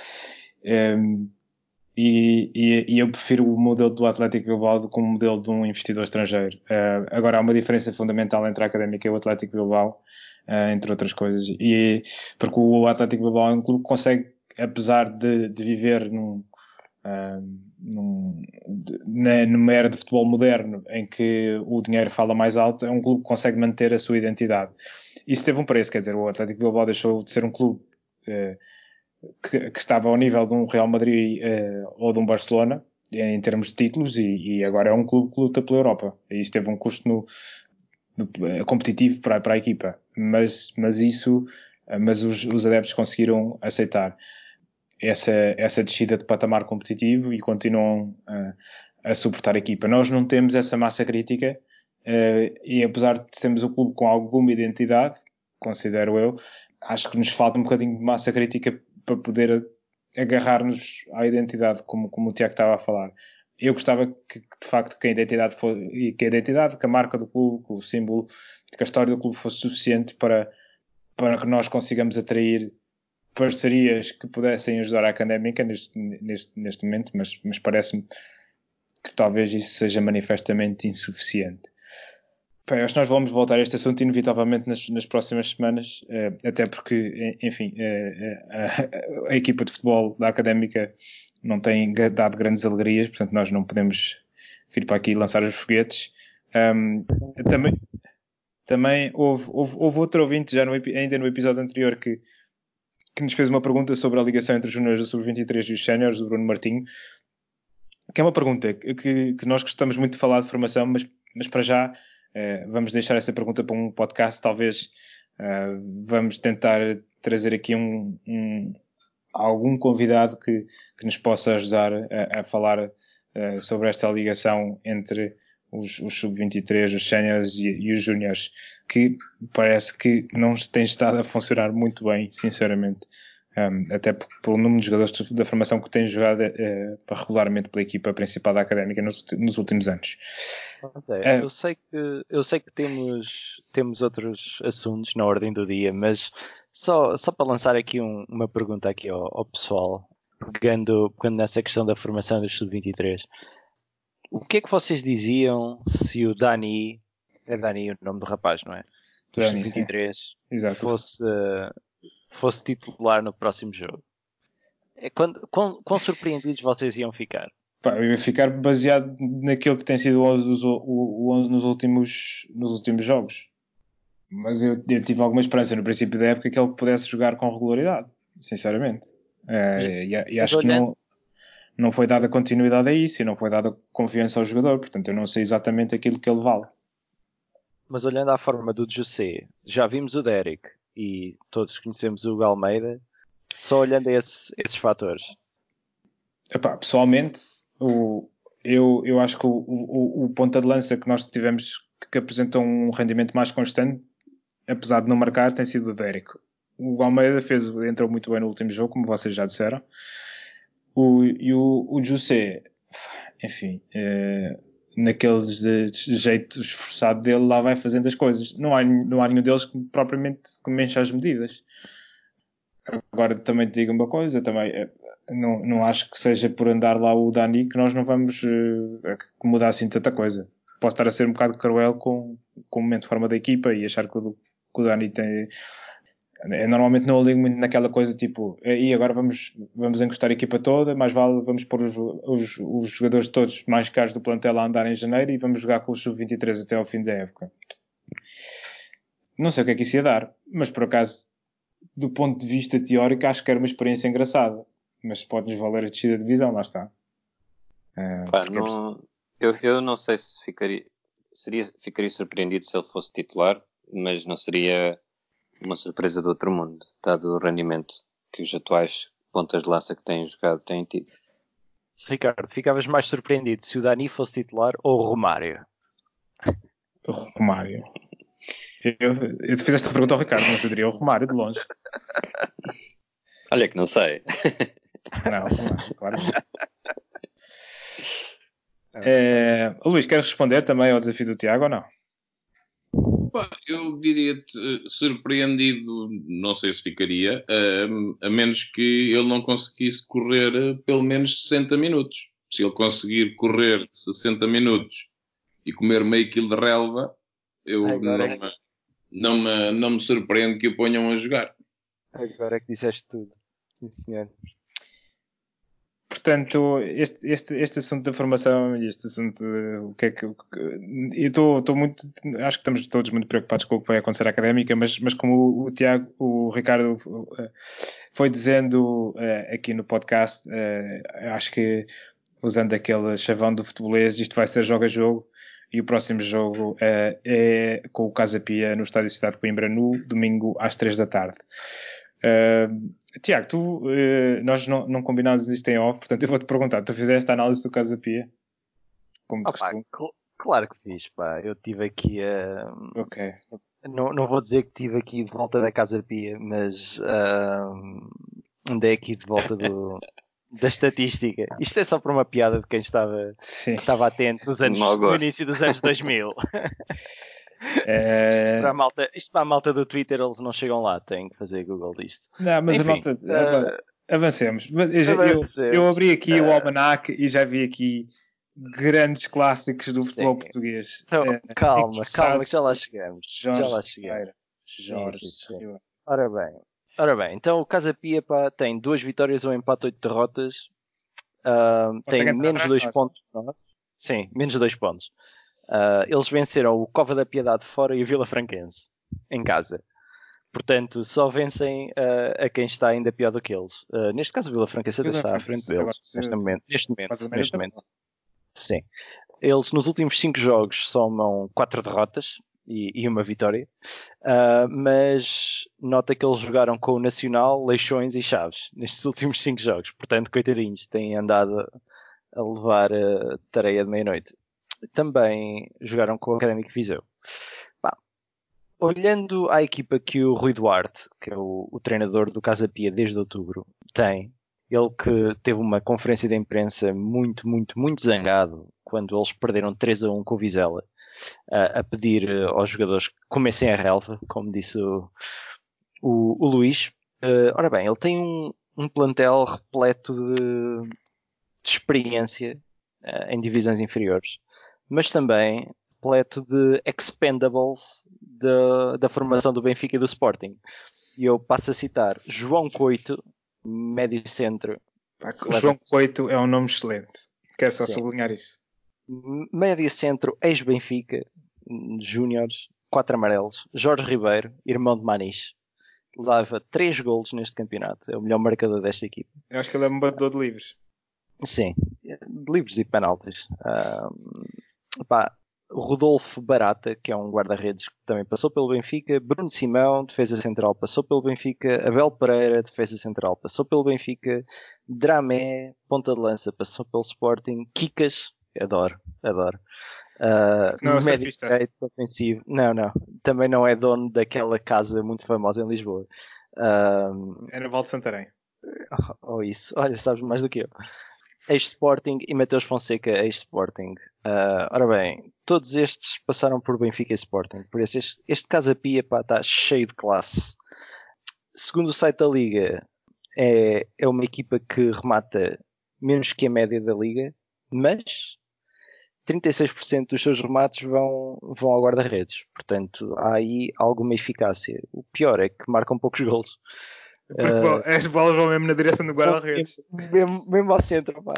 e, e, e, eu prefiro o modelo do Atlético Bilbao do que o modelo de um investidor estrangeiro. Uh, agora há uma diferença fundamental entre a Académica e o Atlético Bilbao, entre outras coisas. E porque o Atlético Bilbao é um clube que consegue, apesar de, de viver num, uh, num, numa era de futebol moderno em que o dinheiro fala mais alto, é um clube que consegue manter a sua identidade. Isso teve um preço, quer dizer, o Atlético Bilbao deixou de ser um clube que, que, estava ao nível de um Real Madrid ou de um Barcelona em termos de títulos e, e, agora é um clube que luta pela Europa. E isso teve um custo no, eh, competitivo para, para a equipa, mas, mas isso, uh, mas os, os adeptos conseguiram aceitar essa, essa descida de patamar competitivo e continuam uh, a suportar a equipa. Nós não temos essa massa crítica e apesar de termos o clube com alguma identidade, considero eu, acho que nos falta um bocadinho de massa crítica para poder agarrar-nos à identidade, como, como o Tiago estava a falar. Eu gostava que, de facto, que a identidade fosse, que a identidade, que a marca do clube, que o símbolo, que a história do clube fosse suficiente para, para que nós consigamos atrair parcerias que pudessem ajudar a académica neste, neste, neste momento, mas, mas parece-me que talvez isso seja manifestamente insuficiente. Bem, acho que nós vamos voltar a este assunto inevitavelmente nas, nas próximas semanas, eh, até porque, enfim, eh, eh, a, a, equipa de futebol da Académica não tem dado grandes alegrias, portanto nós não podemos vir para aqui lançar os foguetes. Um, também, também houve, houve, houve, outro ouvinte já no, ainda no episódio anterior que, que nos fez uma pergunta sobre a ligação entre os juniores do Sub-23 e os séniores, o Bruno Martinho, que é uma pergunta que, que nós gostamos muito de falar de formação, mas, mas para já eh, vamos deixar essa pergunta para um podcast, talvez uh, vamos tentar trazer aqui um, um algum convidado que, que, nos possa ajudar a, a falar uh, sobre esta ligação entre os, os sub-23, os séniores e, e, os júniores, que parece que não tem estado a funcionar muito bem, sinceramente. Um, até pelo número de jogadores da formação que têm jogado uh, regularmente pela equipa principal da Académica nos, nos últimos anos. É, eu sei que, eu sei que temos, temos outros assuntos na ordem do dia, mas só, só para lançar aqui um, uma pergunta aqui ao, ao, pessoal, pegando, pegando nessa questão da formação dos sub-23. O que é que vocês diziam se o Dani, é Dani o nome do rapaz, não é? Do sub-23 fosse, fosse titular no próximo jogo. É, quando, quão, quão surpreendidos vocês iam ficar? Pá, eu ia ficar baseado naquilo que tem sido o 11, o, 11 nos, últimos, nos últimos jogos. Mas eu, eu, tive alguma esperança no princípio da época que ele pudesse jogar com regularidade, sinceramente. É, e, e, acho que não, não foi dada continuidade a isso e não foi dada confiança ao jogador, portanto eu não sei exatamente aquilo que ele vale. Mas olhando à forma do José, já vimos o Derek, e todos conhecemos o Galmeida, só olhando a esse, esses fatores. Epá, pessoalmente, o, eu, eu acho que o, o, o ponta de lança que nós tivemos que apresentou um rendimento mais constante, apesar de não marcar, tem sido o Derek. O Almeida fez, entrou muito bem no último jogo, como vocês já disseram. O, e o, o José, enfim, é, naqueles jeito esforçado dele, lá vai fazendo as coisas. Não há, não há nenhum deles que propriamente que as medidas. Agora também te digo uma coisa, também eh, não, não acho que seja por andar lá o Dani que nós não vamos uh, mudar assim tanta coisa. Posso estar a ser um bocado cruel com, com o momento de forma da equipa e achar que o, que o Dani tem, eu normalmente não ligo muito naquela coisa tipo, e agora vamos, vamos encostar a equipa toda, mais vale vamos pôr os, os, os jogadores todos mais caros do plantel a andar em janeiro e vamos jogar com os sub-23 até ao fim da época. Não sei o que é que isso ia dar, mas por acaso do ponto de vista teórico, acho que era uma experiência engraçada. Mas pode-nos valer a descida de divisão, lá está. Uh, Pá, não, é eu, eu não sei se ficaria, seria, ficaria surpreendido se ele fosse titular, mas não seria uma surpresa do outro mundo, dado o rendimento que os atuais pontas de lança que têm jogado têm tido. Ricardo, ficavas mais surpreendido se o Dani fosse titular ou o Romário? O Romário. Eu, eu te fiz esta pergunta ao Ricardo, mas eu diria o Romário de longe. <laughs> Olha que não sei. Não, Romário, claro. É, Luís, queres responder também ao desafio do Tiago ou não? Eu diria-te eh, surpreendido, não sei se ficaria, a, a menos que ele não conseguisse correr eh, pelo menos 60 minutos. Se ele conseguir correr 60 minutos e comer meio quilo de relva, eu não, é... me, não, me, não me surpreendo que o ponham a jogar. Agora é que disseste tudo. Sim, senhor. Portanto, este, este, este assunto da formação e este assunto de, o que é que. Eu estou muito. Acho que estamos todos muito preocupados com o que vai acontecer à académica, mas, mas como o, o Tiago, o Ricardo uh, foi dizendo uh, aqui no podcast, uh, acho que usando aquele chavão do futebolês, isto vai ser jogo a jogo e o próximo jogo é com o Casa Pia no Estádio Cidade de Coimbra no domingo às 3 da tarde. Uh, Tiago, tu, uh, nós não, não combinámos isto em off, portanto eu vou-te perguntar, tu fizeste a análise do Casa Pia? Como oh, pá, cl claro que fiz, pá. Eu tive aqui a... Uh, ok. Não, não vou dizer que tive aqui de volta da Casa Pia, mas uh, andei aqui de volta do, <laughs> da estatística. Isto é só para uma piada de quem estava, estava atento nos anos, no início dos anos 2000. <laughs> É... Isto, para a malta, isto para a malta do Twitter eles não chegam lá, têm que fazer Google disto. Não, mas Enfim, a malta. Uh... Avancemos. Eu, eu, eu, abri aqui uh... o almanac e já vi aqui grandes clássicos do futebol sim. português. Então, é, calma, calma, já lá chegamos. Jorge já lá chegamos. Jorge. Sim, sim, Ora bem, ora bem, então o Casa Pia pá, tem duas vitórias, um empate, oito derrotas. Uh, tem menos dois pontos. Sim, menos dois pontos. Uh, eles venceram o Cova da Piedade fora e o Vila Franquense em casa. Portanto, só vencem uh, a quem está ainda pior do que eles. Uh, neste caso, o Vila Franquense está à frente deles. Neste momento. Neste momento, neste momento. Sim. Eles, nos últimos 5 jogos, somam 4 derrotas e, e, uma vitória. Uh, mas nota que eles jogaram com o Nacional, Leixões e Chaves <laughs> nestes últimos 5 jogos. Portanto, coitadinhos, têm andado a levar a tareia de meia-noite também jogaram com o Académico Viseu. Bah, olhando à equipa que o Rui Duarte, que é o, o treinador do Casa Pia desde outubro, tem, ele que teve uma conferência de imprensa muito, muito, muito zangado quando eles perderam 3 a 1 com o Vizela, a, a pedir eh, aos jogadores que comecem a relva, como disse o, o, o Luís. Uh, ora bem, ele tem um, um plantel repleto de, de experiência uh, em divisões inferiores mas também repleto de expendables de, da formação do Benfica e do Sporting. E eu passo a citar João Coito, médio centro. João Coito é um nome excelente. Quero só Sim. sublinhar isso. Médio centro, ex-Benfica, júniores, quatro amarelos. Jorge Ribeiro, irmão de Manis. Leva três golos neste campeonato. É o melhor marcador desta equipe. Eu acho que ele é um batedor de livros. Sim, de livros e penaltis. Um, Rodolfo Barata, que é um guarda-redes que também passou pelo Benfica, Bruno Simão, defesa central, passou pelo Benfica, Abel Pereira, defesa central, passou pelo Benfica, Dramé, ponta de lança, passou pelo Sporting, Kikas, adoro, adoro. Uh, não, direito ofensivo, não, não, também não é dono daquela casa muito famosa em Lisboa. Uh, é no Val de Santarém. Ou oh, isso, olha, sabes mais do que eu ex-Sporting e Mateus Fonseca, ex-Sporting. Uh, ora bem, todos estes passaram por Benfica e Sporting, por isso este, este Casa Pia está cheio de classe. Segundo o site da Liga, é, é uma equipa que remata menos que a média da Liga, mas 36% dos seus remates vão, vão ao guarda-redes. Portanto, há aí alguma eficácia. O pior é que marcam poucos gols. Porque uh, as bolas vão mesmo na direção do guarda-redes. <laughs> Mesmo, mesmo ao centro, pá.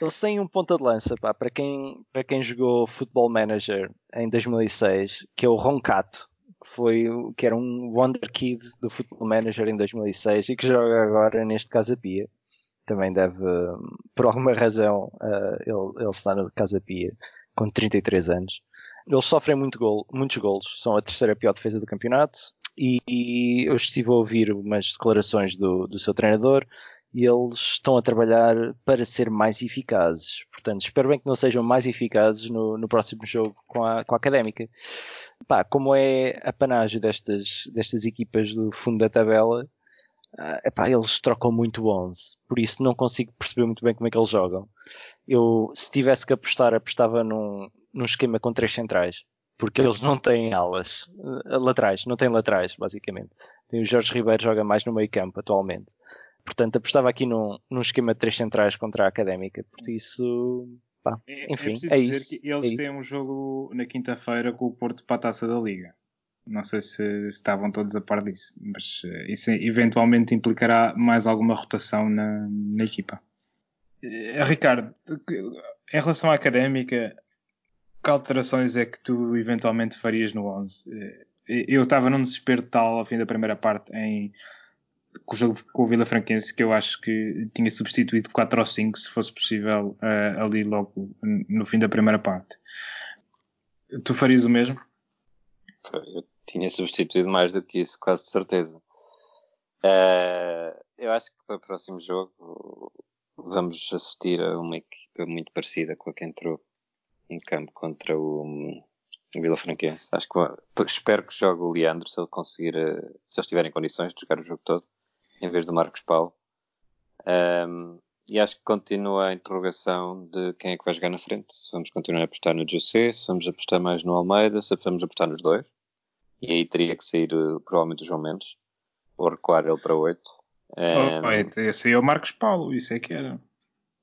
Eles têm um ponta de lança, pá, para quem, para quem jogou Football Manager em 2006, que é o Roncato, que que foi que era um Wonder Kid do Football Manager em 2006 e que joga agora neste Casa Pia. Também deve, por alguma razão, uh, ele, ele está no Casa Pia com 33 anos. Eles sofrem muito gol, muitos golos, são a terceira pior defesa do campeonato e, eu estive a ouvir umas declarações do, do seu treinador e eles estão a trabalhar para ser mais eficazes. Portanto, espero bem que não sejam mais eficazes no, no próximo jogo com a, com a Académica. Pá, como é a panagem destas, destas equipas do fundo da tabela, uh, epá, eles trocam muito 11. Por isso não consigo perceber muito bem como é que eles jogam. Eu, se tivesse que apostar, apostava num, num esquema com três centrais. Porque eles não têm alas, uh, laterais, não têm laterais, basicamente. Tem o Jorge Ribeiro joga mais no meio campo atualmente. Portanto, apostava aqui num, num esquema de três centrais contra a Académica. Por isso, pá, é, é enfim, é, é isso. Que eles é têm um jogo na quinta-feira com o Porto para a Taça da Liga. Não sei se, se estavam todos a par disso, mas uh, isso eventualmente implicará mais alguma rotação na, na equipa. Uh, Ricardo, em relação à Académica, que alterações é que tu eventualmente farias no 11? Uh, eu estava num desespero tal ao fim da primeira parte em com o jogo com o Vila Franquense que eu acho que tinha substituído 4 ou 5 se fosse possível uh, ali logo no fim da primeira parte. Tu farias o mesmo? Eu tinha substituído mais do que isso, quase de certeza. Uh, eu acho que para o próximo jogo vamos assistir a uma equipa muito parecida com a que entrou em campo contra o, Vila Franquense. Acho que espero que jogue o Leandro se ele conseguir, eh, se eles tiverem condições de jogar o jogo todo em vez do Marcos Paulo. Um, e acho que continua a interrogação de quem é que vai jogar na frente. Se vamos continuar a apostar no José, se vamos apostar mais no Almeida, se vamos apostar nos dois. E aí teria que sair uh, provavelmente o João Mendes, ou recuar ele para 8. Um, oh, esse aí é o Marcos Paulo, isso é que era.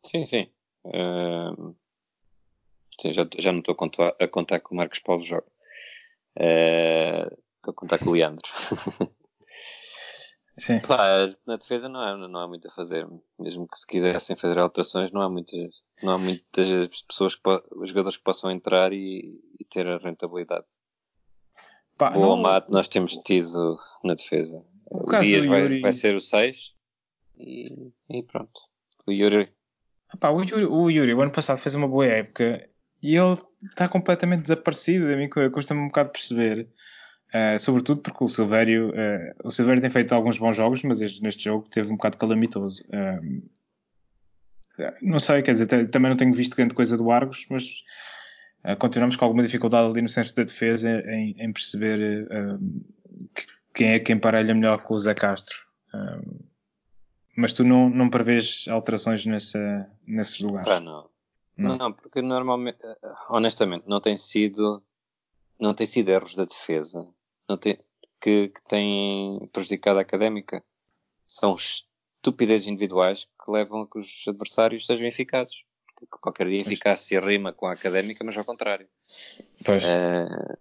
Sim, sim. Um, sim já, já não estou a contar, que o Marcos Paulo joga. Uh, estou a contar com o Leandro. <laughs> Sim. Pá, na defesa não há, não há muito a fazer. Mesmo que se quisessem fazer alterações, não há muitas, não há muitas pessoas, que, jogadores que possam entrar e, e ter a rentabilidade. Pá, o Almato nós temos tido na defesa. O, o Dias vai, Yuri... vai, ser o 6 e, e, pronto. O Yuri. Pá, o Yuri. O Yuri, o ano passado fez uma boa época e ele está completamente desaparecido. A mim custa-me um bocado perceber. Uh, sobretudo porque o Silvério, uh, o Silvério tem feito alguns bons jogos, mas este, neste jogo teve um bocado calamitoso. Uh, não sei, quer dizer, também não tenho visto grande coisa do Argos, mas continuamos com alguma dificuldade ali no centro da defesa em, em perceber quem é que emparelha melhor com o Zé Castro. mas tu não, não prevês alterações nessa, nesses lugares? Ah, não. Não. Não, porque normalmente, honestamente, não tem sido não tem sido erros da defesa tem, que, que têm prejudicado a académica. São estupidezes individuais que levam a que os adversários sejam eficazes. Porque qualquer dia eficácia rima com a académica, mas ao contrário. Pois. Uh,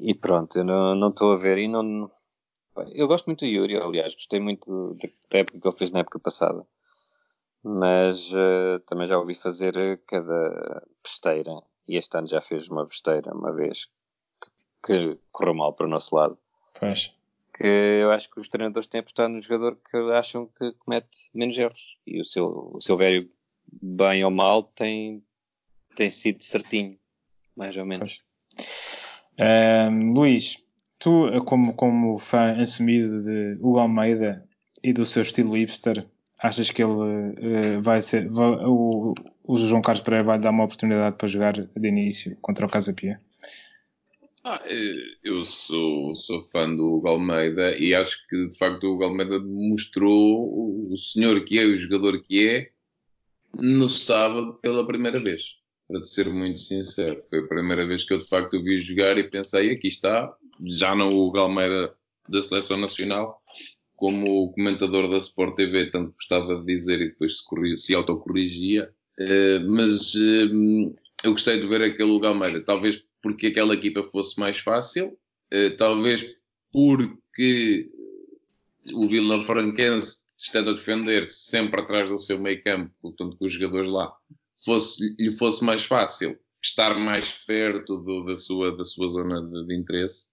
e, pronto, eu não estou a ver. E não, eu gosto muito do Yuri, aliás, gostei muito da época que ele fez na época passada. Mas uh, também já ouvi fazer cada besteira. E este ano já fez uma besteira uma vez que correu mal para o nosso lado. Pois. Que eu acho que os treinadores têm apostado no jogador que acham que comete menos erros. E o seu, o seu velho, bem ou mal, tem, tem sido certinho, mais ou menos. Um, Luís, tu, como, como fã assumido de Hugo Almeida e do seu estilo hipster, achas que ele uh, vai ser. Vai, o, o João Carlos Pereira vai dar uma oportunidade para jogar de início contra o Casa Pia? Ah, eh, eu sou, sou fã do Hugo Almeida e acho que de facto o Hugo Almeida mostrou o senhor que é, o jogador que é, no sábado pela primeira vez. Para te ser muito sincero, foi a primeira vez que eu de facto o vi jogar e pensei: aqui está, já não o Hugo Almeida da Seleção Nacional, como comentador da Sport TV tanto gostava de dizer e depois se, se autocorrigia. Uh, mas uh, eu gostei de ver aquele Hugo Almeida, talvez porque aquela equipa fosse mais fácil, uh, talvez porque o Vila Franquense, estando a defender sempre atrás do seu meio campo, portanto com os jogadores lá, fosse, lhe fosse mais fácil estar mais perto do, da, sua, da sua zona de, de interesse.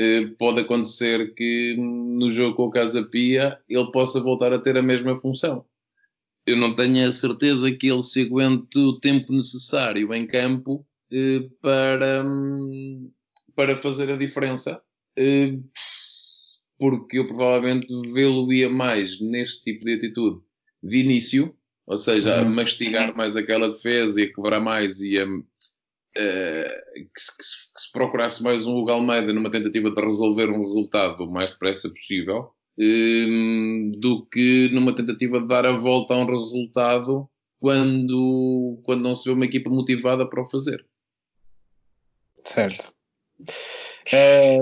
Uh, pode acontecer que no jogo com o Casa Pia ele possa voltar a ter a mesma função. Eu não tenho a certeza que ele se aguente o tempo necessário em campo uh, para, um, para fazer a diferença. Uh, porque eu provavelmente vê-lo-ia mais neste tipo de atitude de início, ou seja, uhum. a mastigar mais aquela defesa e a quebrar mais e a, que, se, que, se, que, se, procurasse mais um Hugo Almeida numa tentativa de resolver um resultado o mais depressa possível, um, do que numa tentativa de dar a volta a um resultado quando, quando não se vê uma equipa motivada para o fazer. Certo. É,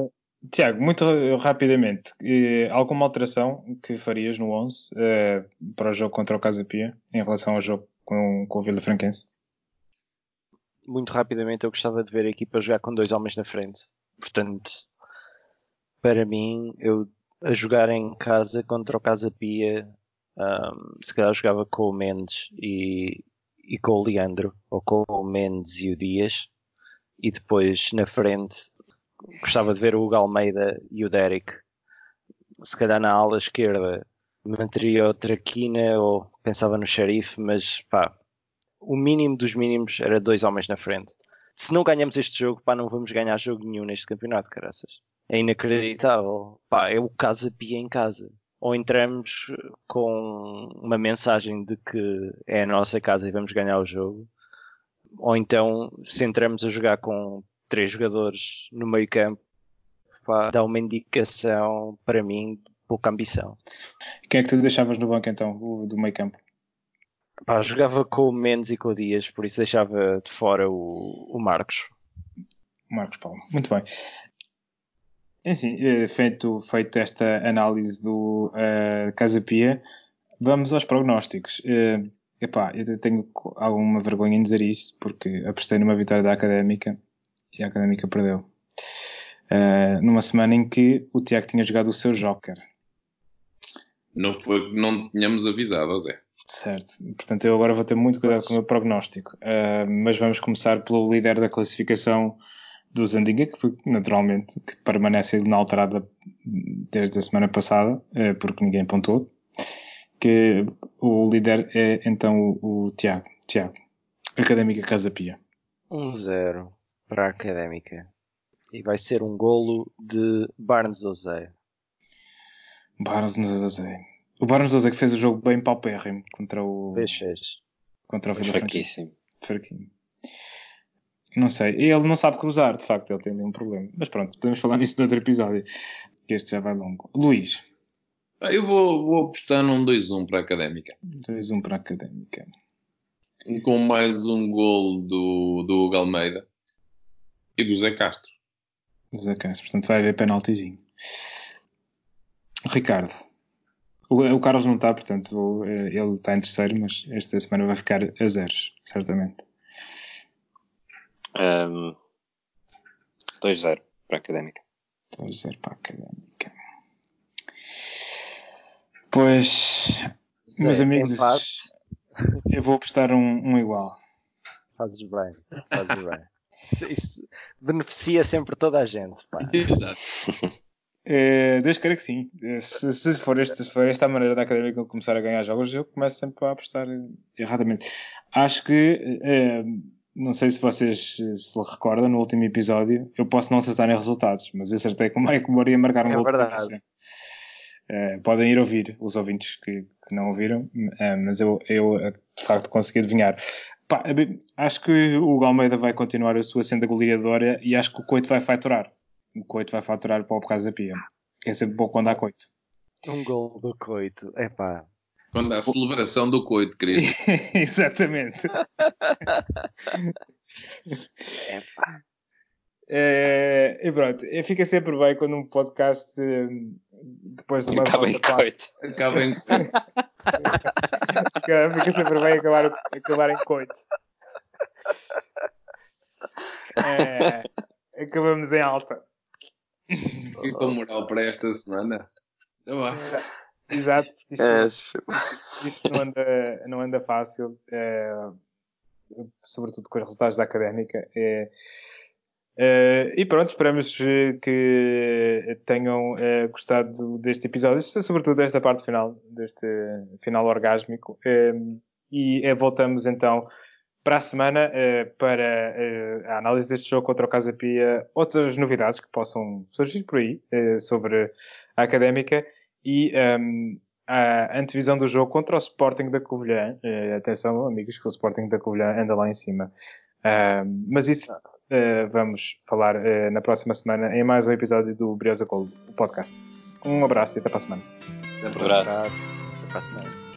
Tiago, muito rapidamente, eh, alguma alteração que farias no 11 eh, para o jogo contra o Casa Pia em relação ao jogo com, com o Vila Franquense? Muito rapidamente, eu gostava de ver a equipa jogar com dois homens na frente. Portanto, para mim, eu a jogar em casa contra o Casa Pia, um, se calhar jogava com o Mendes e, e com o Leandro, ou com o Mendes e o Dias, e depois na frente gostava de ver o Hugo Almeida e o Derek. Se calhar na ala esquerda manteria o Traquina ou pensava no Xerife, mas pá, o mínimo dos mínimos era dois homens na frente. Se não ganhamos este jogo, pá, não vamos ganhar jogo nenhum neste campeonato, caraças. É inacreditável. Pá, é o casa pia em casa. Ou entramos com uma mensagem de que é a nossa casa e vamos ganhar o jogo. Ou então, se entramos a jogar com três jogadores no meio campo, pá, dá uma indicação para mim pouca ambição. Quem é que tu deixavas no banco então, do meio campo? Pá, jogava com o Mendes e com o Dias, por isso deixava de fora o, o Marcos. Marcos Paulo, muito bem. Enfim, eh, feito, feito esta análise do uh, Casa Pia, vamos aos prognósticos. Uh, epá, eu tenho alguma vergonha em dizer isso, porque apostei numa vitória da Académica e a Académica perdeu. Uh, numa semana em que o Tiago tinha jogado o seu Joker. Não foi que não tínhamos avisado, Zé. Certo. Portanto, eu agora vou ter muito cuidado com o meu prognóstico. Uh, mas vamos começar pelo líder da classificação do Zandinga, que naturalmente que permanece inalterada desde a semana passada, uh, porque ninguém pontuou. Que o líder é então o, o Tiago. Tiago. Académica Casa Pia. 1-0. Um para a Académica. E vai ser um golo de Barnes Ozé. Barnes Ozé. O Barnes Ozé que fez o jogo bem paupérrimo contra o... Fez, Contra o Vila Fraquíssimo. Fraquinho. Não sei. Ele não sabe cruzar, de facto. Ele tem ali um problema. Mas pronto, podemos falar nisso no outro episódio. Que este já vai longo. Luís. Eu vou, vou apostar num 2-1 para a Académica. 2-1 para a Académica. Com mais um gol do, do Hugo Almeida e do Zé Castro. Do Zé Castro, portanto vai haver penaltizinho. Ricardo. O, o Carlos não está, portanto ele está em terceiro, mas esta semana vai ficar a zeros, certamente. Um, 2-0 para a Académica. 2-0 para a Académica. Pois, meus é, amigos, eu vou apostar um, um igual. Fazes bem, fazes bem. Isso beneficia sempre toda a gente. Pá. Exato. É, Deus queira que sim. Eh, se, se, for este, se for esta a maneira da académica começar a ganhar jogos, eu começo sempre a apostar erradamente. Acho que, é, não sei se vocês se recordam, no último episódio, eu posso não acertar em resultados, mas acertei que o Moura ia marcar um é gol de é, podem ir ouvir, os ouvintes que, que não ouviram, mas eu, eu de facto consegui adivinhar. Pá, acho que o Almeida vai continuar a sua senda goleadora e acho que o Coito vai faturar. O Coito vai faturar para o Casa Pia. Que é sempre bom quando há Coito. Um gol do Coito, é pá. Quando há celebração do Coito, querido. <laughs> Exatamente. <laughs> é pá. É, e pronto, fica sempre bem quando um podcast depois de uma acaba em coito. Acaba em <laughs> fica, fica sempre bem acabar, acabar em coito. É, acabamos em alta. Fica com moral para esta semana. Exato, isto, é, isto não, anda, não anda fácil, é, sobretudo com os resultados da académica. É, Uh, e pronto, esperamos que tenham uh, gostado deste episódio, sobretudo desta parte final, deste final orgásmico. Uh, e voltamos então para a semana para a análise deste jogo contra o Casa Pia, outras novidades que possam surgir por aí sobre a académica e um, a antevisão do jogo contra o Sporting da Covilhã. atenção, amigos, que o Sporting da Covilhã anda lá em cima. mas isso vamos falar na próxima semana em mais um episódio do Briosa Gold, o podcast. Um abraço e até para a semana. Um abraço. Até para a semana.